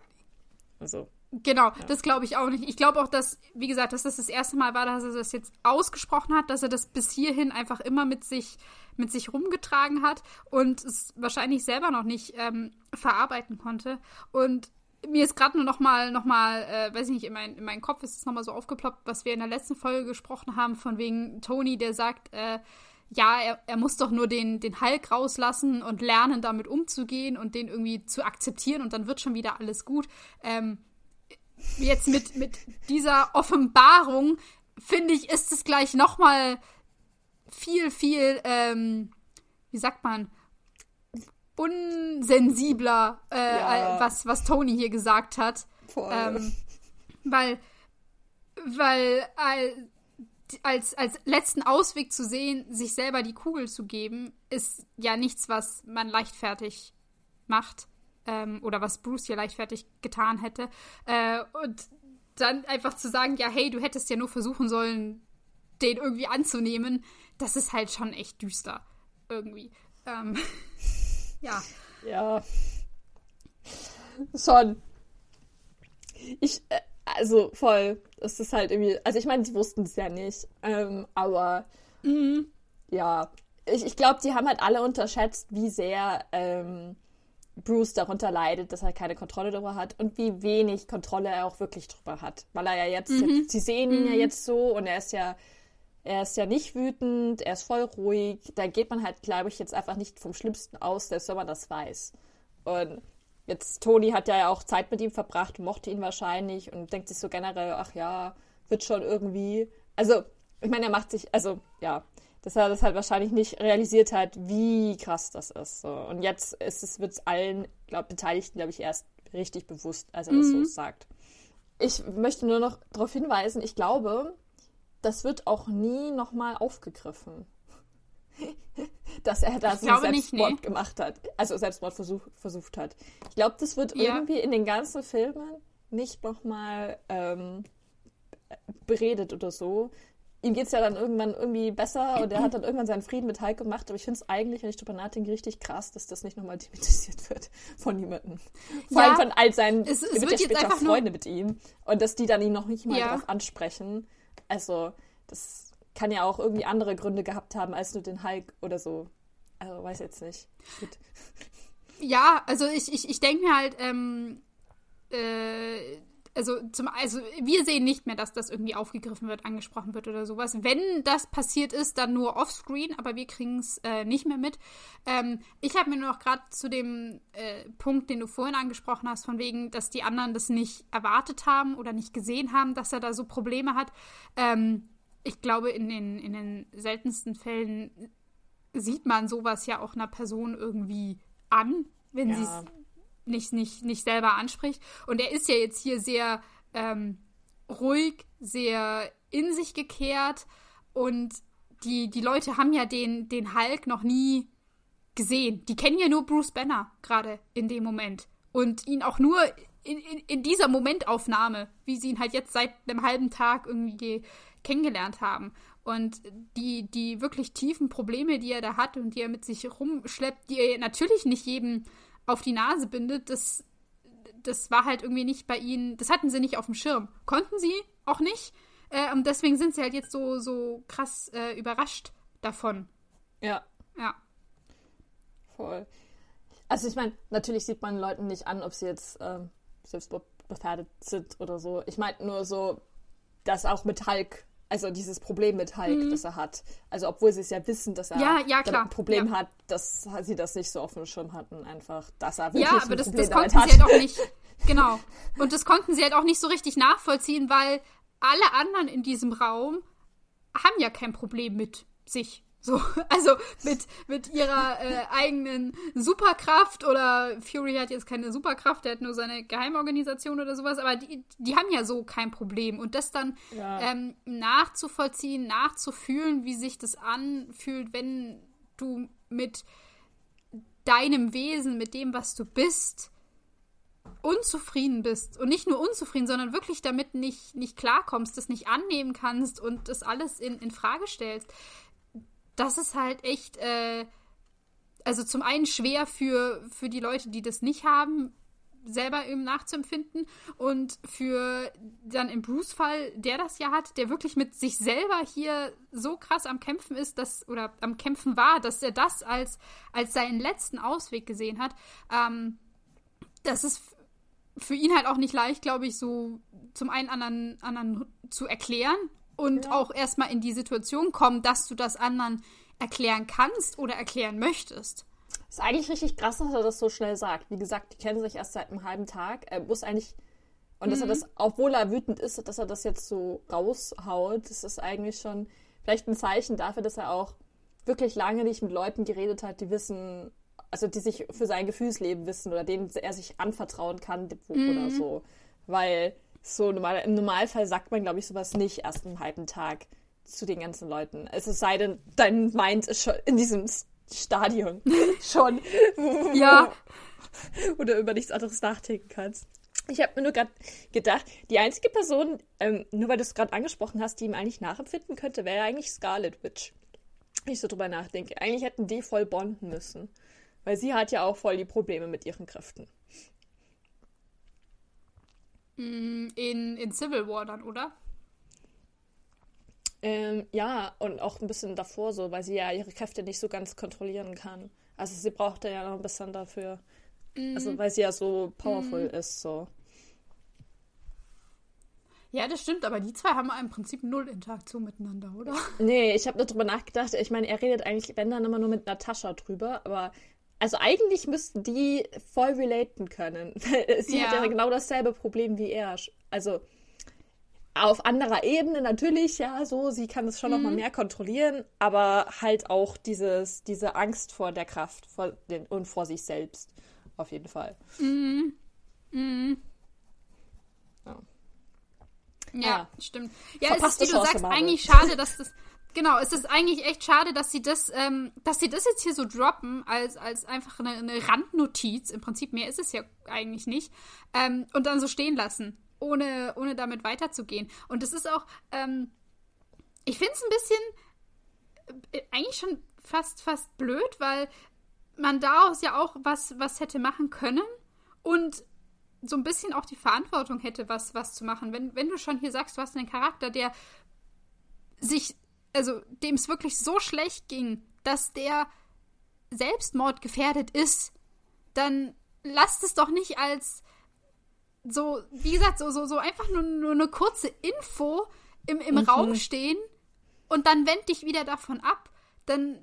Also. Genau, ja. das glaube ich auch nicht. Ich glaube auch, dass, wie gesagt, dass das das erste Mal war, dass er das jetzt ausgesprochen hat, dass er das bis hierhin einfach immer mit sich, mit sich rumgetragen hat und es wahrscheinlich selber noch nicht ähm, verarbeiten konnte. Und mir ist gerade nur noch mal, noch mal äh, weiß ich nicht, in, mein, in meinen Kopf ist es noch mal so aufgeploppt, was wir in der letzten Folge gesprochen haben, von wegen Tony, der sagt, äh, ja, er, er muss doch nur den, den Hulk rauslassen und lernen, damit umzugehen und den irgendwie zu akzeptieren und dann wird schon wieder alles gut. Ähm, jetzt mit, mit dieser Offenbarung, finde ich, ist es gleich nochmal viel, viel, ähm, wie sagt man, unsensibler, äh, ja. was, was Tony hier gesagt hat. Ähm, weil, weil als, als letzten Ausweg zu sehen, sich selber die Kugel zu geben, ist ja nichts, was man leichtfertig macht ähm, oder was Bruce hier leichtfertig getan hätte. Äh, und dann einfach zu sagen, ja, hey, du hättest ja nur versuchen sollen, den irgendwie anzunehmen, das ist halt schon echt düster. Irgendwie. Ähm, *laughs* ja. Ja. Schon. Ich, äh, also voll. Es ist halt irgendwie, also ich meine, sie wussten es ja nicht, ähm, aber mhm. ja, ich, ich glaube, die haben halt alle unterschätzt, wie sehr ähm, Bruce darunter leidet, dass er keine Kontrolle darüber hat und wie wenig Kontrolle er auch wirklich darüber hat. Weil er ja jetzt, mhm. jetzt sie sehen ihn mhm. ja jetzt so und er ist ja, er ist ja nicht wütend, er ist voll ruhig. Da geht man halt, glaube ich, jetzt einfach nicht vom Schlimmsten aus, selbst wenn man das weiß. Und jetzt, Toni hat ja auch Zeit mit ihm verbracht, mochte ihn wahrscheinlich und denkt sich so generell, ach ja, wird schon irgendwie. Also, ich meine, er macht sich, also, ja, dass er das halt wahrscheinlich nicht realisiert hat, wie krass das ist. So. Und jetzt ist es, wird es allen glaub, Beteiligten, glaube ich, erst richtig bewusst, als er mhm. das so sagt. Ich möchte nur noch darauf hinweisen, ich glaube, das wird auch nie nochmal aufgegriffen. Dass er da so einen Selbstmord nicht, nee. gemacht hat. Also Selbstmord versuch, versucht hat. Ich glaube, das wird ja. irgendwie in den ganzen Filmen nicht nochmal ähm, beredet oder so ihm geht es ja dann irgendwann irgendwie besser und er hat dann irgendwann seinen Frieden mit Hulk gemacht. Aber ich finde es eigentlich, wenn ich drüber nachdenke, richtig krass, dass das nicht nochmal thematisiert wird von niemandem. Vor ja, allem von all seinen es, es wird ja später Freunde mit ihm. Und dass die dann ihn noch nicht mal ja. darauf ansprechen. Also, das kann ja auch irgendwie andere Gründe gehabt haben als nur den Hulk oder so. Also, weiß jetzt nicht. Gut. Ja, also ich, ich, ich denke mir halt, ähm, äh, also, zum, also wir sehen nicht mehr, dass das irgendwie aufgegriffen wird, angesprochen wird oder sowas. Wenn das passiert ist, dann nur offscreen, aber wir kriegen es äh, nicht mehr mit. Ähm, ich habe mir nur noch gerade zu dem äh, Punkt, den du vorhin angesprochen hast, von wegen, dass die anderen das nicht erwartet haben oder nicht gesehen haben, dass er da so Probleme hat. Ähm, ich glaube, in den, in den seltensten Fällen sieht man sowas ja auch einer Person irgendwie an, wenn ja. sie es nicht, nicht, nicht selber anspricht. Und er ist ja jetzt hier sehr ähm, ruhig, sehr in sich gekehrt und die, die Leute haben ja den, den Hulk noch nie gesehen. Die kennen ja nur Bruce Banner gerade in dem Moment. Und ihn auch nur in, in, in, dieser Momentaufnahme, wie sie ihn halt jetzt seit einem halben Tag irgendwie kennengelernt haben. Und die, die wirklich tiefen Probleme, die er da hat und die er mit sich rumschleppt, die er natürlich nicht jedem auf die Nase bindet, das, das war halt irgendwie nicht bei ihnen, das hatten sie nicht auf dem Schirm. Konnten sie auch nicht. Äh, und deswegen sind sie halt jetzt so, so krass äh, überrascht davon. Ja. Ja. Voll. Also ich meine, natürlich sieht man Leuten nicht an, ob sie jetzt ähm, selbstbefährdet sind oder so. Ich meine nur so, dass auch mit Hulk also dieses Problem mit Hulk, mhm. das er hat. Also obwohl sie es ja wissen, dass er ja, ja, ein Problem ja. hat, dass sie das nicht so auf dem Schirm hatten, einfach, dass er wirklich Ja, aber das, das konnten hat. sie halt auch nicht, genau. Und das konnten sie halt auch nicht so richtig nachvollziehen, weil alle anderen in diesem Raum haben ja kein Problem mit sich So, *laughs* also mit, mit ihrer äh, eigenen Superkraft oder Fury hat jetzt keine Superkraft, der hat nur seine Geheimorganisation oder sowas, aber die, die haben ja so kein Problem. Und das dann ja. ähm, nachzuvollziehen, nachzufühlen, wie sich das anfühlt, wenn du mit deinem Wesen, mit dem, was du bist, unzufrieden bist. Und nicht nur unzufrieden, sondern wirklich damit nicht, nicht klarkommst, das nicht annehmen kannst und das alles in, in Frage stellst das ist halt echt, äh, also zum einen schwer für, für die Leute, die das nicht haben, selber eben nachzuempfinden. Und für dann im Bruce-Fall, der das ja hat, der wirklich mit sich selber hier so krass am Kämpfen ist, dass, oder am Kämpfen war, dass er das als, als seinen letzten Ausweg gesehen hat, ähm, das ist für ihn halt auch nicht leicht, glaube ich, so zum einen anderen, anderen zu erklären, und ja. auch erstmal in die Situation kommen, dass du das anderen erklären kannst oder erklären möchtest. Ist eigentlich richtig krass, dass er das so schnell sagt. Wie gesagt, die kennen sich erst seit einem halben Tag. Er muss eigentlich. Und dass mhm. er das, obwohl er wütend ist, dass er das jetzt so raushaut, das ist eigentlich schon vielleicht ein Zeichen dafür, dass er auch wirklich lange nicht mit Leuten geredet hat, die wissen, also die sich für sein Gefühlsleben wissen oder denen er sich anvertrauen kann mhm. oder so. Weil so normal, im Normalfall sagt man, glaube ich, sowas nicht erst einen halben Tag zu den ganzen Leuten. Es sei denn, dein Mind ist schon in diesem Stadion *laughs* schon. ja. Oder über nichts anderes nachdenken kannst. Ich habe mir nur gerade gedacht, die einzige Person, ähm, nur weil du es gerade angesprochen hast, die ihm eigentlich nachempfinden könnte, wäre eigentlich Scarlet Witch. Wenn ich so drüber nachdenke. Eigentlich hätten die voll bonden müssen. Weil sie hat ja auch voll die Probleme mit ihren Kräften. Mm, in, in Civil War dann, oder? Ähm, ja, und auch ein bisschen davor so, weil sie ja ihre Kräfte nicht so ganz kontrollieren kann. Also sie braucht ja noch ein bisschen dafür. Mhm. Also weil sie ja so powerful mhm. ist, so. Ja, das stimmt, aber die zwei haben im Prinzip null Interaktion miteinander, oder? Nee, ich habe darüber nachgedacht. Ich meine, er redet eigentlich, wenn dann immer nur mit Natascha drüber, aber also eigentlich müssten die voll relaten können. *laughs* Sie ja. hat ja genau dasselbe Problem wie er. Also auf anderer Ebene natürlich, ja, so, sie kann es schon mhm. noch mal mehr kontrollieren, aber halt auch dieses, diese Angst vor der Kraft vor den, und vor sich selbst. Auf jeden Fall. Mhm. Mhm. Ja. Ja, ah. stimmt. Ja, es ist, wie du Chance, sagst, eigentlich schade, dass das genau, es ist eigentlich echt schade, dass sie das, ähm, dass sie das jetzt hier so droppen, als, als einfach eine, eine Randnotiz. Im Prinzip mehr ist es ja eigentlich nicht. Ähm, und dann so stehen lassen, ohne, ohne damit weiterzugehen. Und das ist auch, ähm, ich finde es ein bisschen äh, eigentlich schon fast, fast blöd, weil man daraus ja auch was, was hätte machen können und so ein bisschen auch die Verantwortung hätte, was, was zu machen. Wenn, wenn du schon hier sagst, du hast einen Charakter, der sich also dem es wirklich so schlecht ging, dass der Selbstmord gefährdet ist, dann lasst es doch nicht als so, wie gesagt, so, so, so einfach nur, nur eine kurze Info im, im mhm. Raum stehen und dann wend dich wieder davon ab. Dann,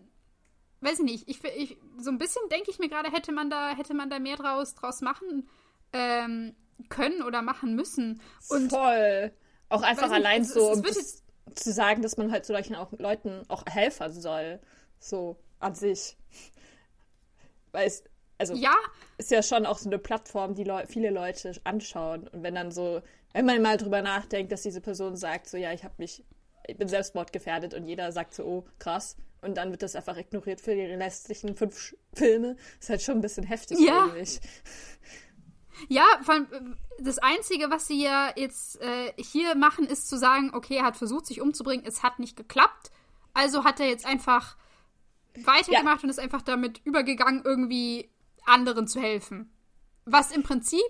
weiß ich nicht, ich, ich so ein bisschen denke ich mir gerade, hätte man da, hätte man da mehr draus, draus machen ähm, können oder machen müssen. Und, Voll. Auch einfach allein nicht, so. Es, es zu sagen, dass man halt solchen auch Leuten auch helfen soll. So an sich. Weil es, also ja. ist ja schon auch so eine Plattform, die Leu viele Leute anschauen. Und wenn dann so, wenn man mal drüber nachdenkt, dass diese Person sagt, so ja, ich habe mich, ich bin selbstmordgefährdet und jeder sagt so, oh, krass. Und dann wird das einfach ignoriert für die restlichen fünf Filme. Ist halt schon ein bisschen heftig, ja. ich. Ja, vor allem, das Einzige, was sie ja jetzt äh, hier machen, ist zu sagen, okay, er hat versucht, sich umzubringen, es hat nicht geklappt. Also hat er jetzt einfach weitergemacht ja. und ist einfach damit übergegangen, irgendwie anderen zu helfen. Was im Prinzip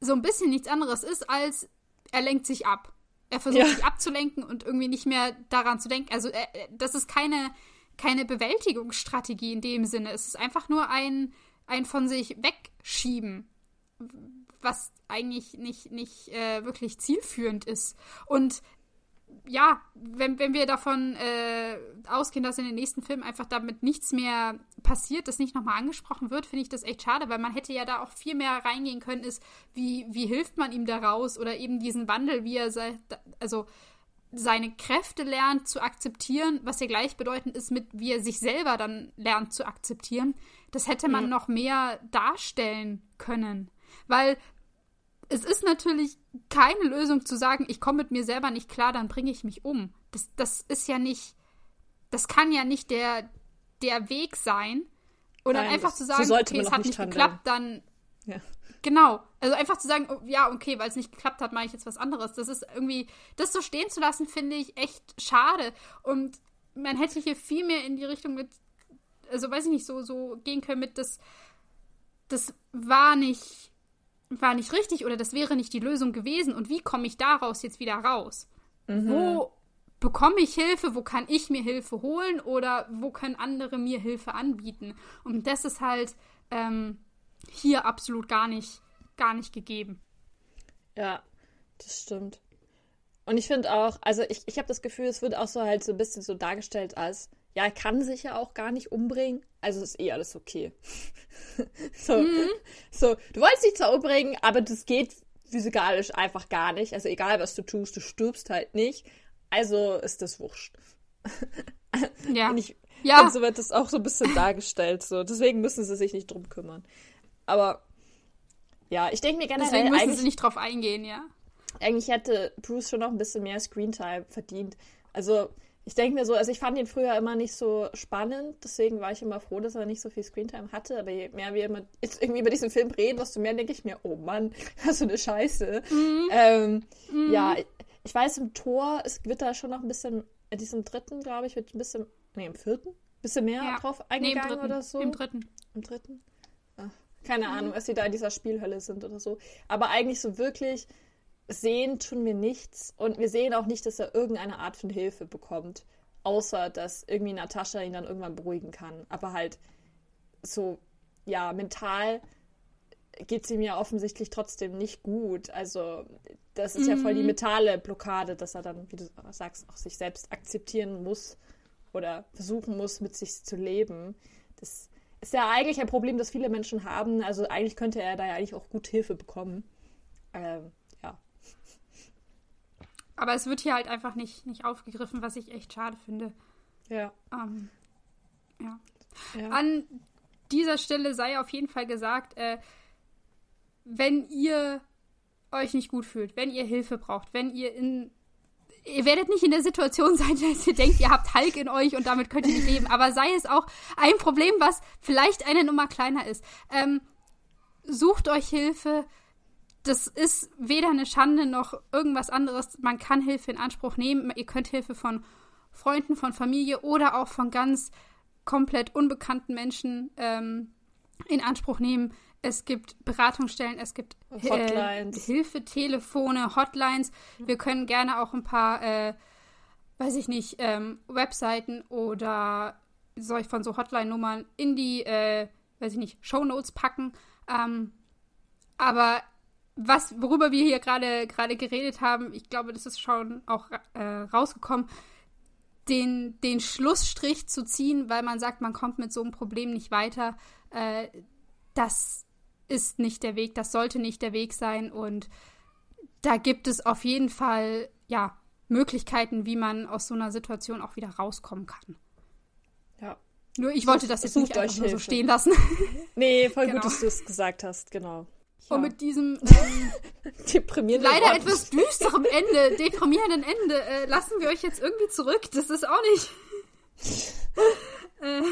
so ein bisschen nichts anderes ist, als er lenkt sich ab. Er versucht ja. sich abzulenken und irgendwie nicht mehr daran zu denken. Also äh, das ist keine, keine Bewältigungsstrategie in dem Sinne. Es ist einfach nur ein, ein von sich wegschieben was eigentlich nicht, nicht äh, wirklich zielführend ist. Und ja, wenn, wenn wir davon äh, ausgehen, dass in den nächsten Filmen einfach damit nichts mehr passiert, das nicht nochmal angesprochen wird, finde ich das echt schade, weil man hätte ja da auch viel mehr reingehen können, ist, wie, wie hilft man ihm daraus oder eben diesen Wandel, wie er sei, also seine Kräfte lernt zu akzeptieren, was ja gleichbedeutend ist mit, wie er sich selber dann lernt zu akzeptieren, das hätte man mhm. noch mehr darstellen können. Weil es ist natürlich keine Lösung zu sagen, ich komme mit mir selber nicht klar, dann bringe ich mich um. Das, das ist ja nicht, das kann ja nicht der, der Weg sein. Oder Nein, einfach zu sagen, so okay, es hat nicht handeln. geklappt, dann. Ja. Genau. Also einfach zu sagen, oh, ja, okay, weil es nicht geklappt hat, mache ich jetzt was anderes. Das ist irgendwie, das so stehen zu lassen, finde ich echt schade. Und man hätte hier viel mehr in die Richtung mit, also weiß ich nicht, so, so gehen können mit, das, das war nicht, war nicht richtig oder das wäre nicht die Lösung gewesen. Und wie komme ich daraus jetzt wieder raus? Mhm. Wo bekomme ich Hilfe, wo kann ich mir Hilfe holen oder wo können andere mir Hilfe anbieten. Und das ist halt ähm, hier absolut gar nicht, gar nicht gegeben. Ja, das stimmt. Und ich finde auch, also ich, ich habe das Gefühl, es wird auch so halt so ein bisschen so dargestellt als, ja, er kann sich ja auch gar nicht umbringen, also ist eh alles okay. *laughs* so, mhm. so, du wolltest dich zwar umbringen, aber das geht physikalisch einfach gar nicht. Also egal, was du tust, du stirbst halt nicht. Also ist das wurscht. *laughs* Ja. und, ich, ja. und so wird das auch so ein bisschen dargestellt. So. Deswegen müssen sie sich nicht drum kümmern. Aber ja, ich denke mir generell. Deswegen müssen sie nicht drauf eingehen, ja. Eigentlich hätte Bruce schon noch ein bisschen mehr Screentime verdient. Also, ich denke mir so, also ich fand ihn früher immer nicht so spannend, deswegen war ich immer froh, dass er nicht so viel Screentime hatte. Aber je mehr wir immer jetzt irgendwie über diesen Film reden, desto mehr denke ich mir, oh Mann, *laughs* was für eine Scheiße. Mhm. Ähm, mhm. Ja, ich weiß, im Tor es wird da schon noch ein bisschen, in diesem dritten, glaube ich, wird ein bisschen, nee, im vierten, ein bisschen mehr ja. drauf eingegangen nee, oder so. Im dritten. Im dritten? Ach, keine mhm. Ahnung, dass sie da in dieser Spielhölle sind oder so. Aber eigentlich so wirklich sehen tun wir nichts und wir sehen auch nicht, dass er irgendeine Art von Hilfe bekommt. Außer, dass irgendwie Natascha ihn dann irgendwann beruhigen kann. Aber halt so, ja, mental geht es ihm ja offensichtlich trotzdem nicht gut. Also das ist mhm. ja voll die mhm. mentale Blockade, dass er dann, wie du sagst, auch sich selbst akzeptieren muss oder versuchen muss, mit sich zu leben. Das ist ja eigentlich ein Problem, das viele Menschen haben. Also eigentlich könnte er da ja eigentlich auch gut Hilfe bekommen. Ähm. Aber es wird hier halt einfach nicht, nicht aufgegriffen, was ich echt schade finde. Ja. Ähm, ja. ja. An dieser Stelle sei auf jeden Fall gesagt, äh, wenn ihr euch nicht gut fühlt, wenn ihr Hilfe braucht, wenn ihr in ihr werdet nicht in der Situation *laughs* sein, dass ihr denkt, ihr habt Hulk in euch und damit könnt ihr nicht leben. Aber sei es auch ein Problem, was vielleicht eine Nummer kleiner ist. Ähm, sucht euch Hilfe. Das ist weder eine Schande noch irgendwas anderes. Man kann Hilfe in Anspruch nehmen. Ihr könnt Hilfe von Freunden, von Familie oder auch von ganz komplett unbekannten Menschen ähm, in Anspruch nehmen. Es gibt Beratungsstellen, es gibt äh, Hilfetelefone, Hotlines. Wir können gerne auch ein paar, äh, weiß ich nicht, ähm, Webseiten oder solch von so Hotline-Nummern in die, äh, weiß ich nicht, Shownotes packen. Ähm, aber was, worüber wir hier gerade gerade geredet haben, ich glaube, das ist schon auch äh, rausgekommen, den, den Schlussstrich zu ziehen, weil man sagt, man kommt mit so einem Problem nicht weiter, äh, das ist nicht der Weg, das sollte nicht der Weg sein und da gibt es auf jeden Fall, ja, Möglichkeiten, wie man aus so einer Situation auch wieder rauskommen kann. Ja. Nur ich wollte das jetzt nicht einfach nur so stehen lassen. Nee, voll genau. gut, dass du es gesagt hast, genau. Ja. Und mit diesem *laughs* ähm, deprimierenden leider Ort. etwas düsterem Ende, deprimierenden Ende, äh, lassen wir euch jetzt irgendwie zurück. Das ist auch nicht. *laughs* äh,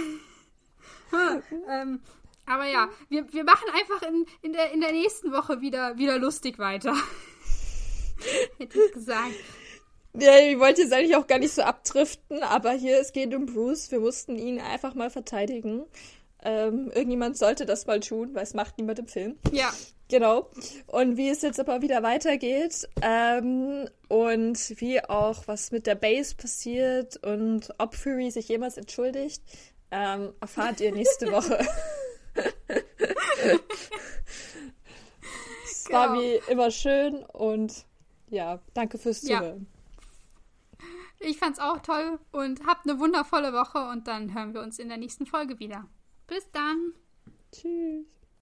ähm, aber ja, wir, wir machen einfach in, in, der, in der nächsten Woche wieder, wieder lustig weiter. *laughs* Hätte ich gesagt. Ja, ich wollte jetzt eigentlich auch gar nicht so abdriften, aber hier, es geht um Bruce. Wir mussten ihn einfach mal verteidigen. Ähm, irgendjemand sollte das mal tun, weil es macht niemand im Film. Ja. Genau. Und wie es jetzt aber wieder weitergeht ähm, und wie auch was mit der Base passiert und ob Fury sich jemals entschuldigt, ähm, erfahrt ihr nächste *laughs* Woche. *laughs* es genau. war wie immer schön und ja, danke fürs Zuhören. Ja. Ich fand's auch toll und habt eine wundervolle Woche und dann hören wir uns in der nächsten Folge wieder. Bis dann. Tschüss.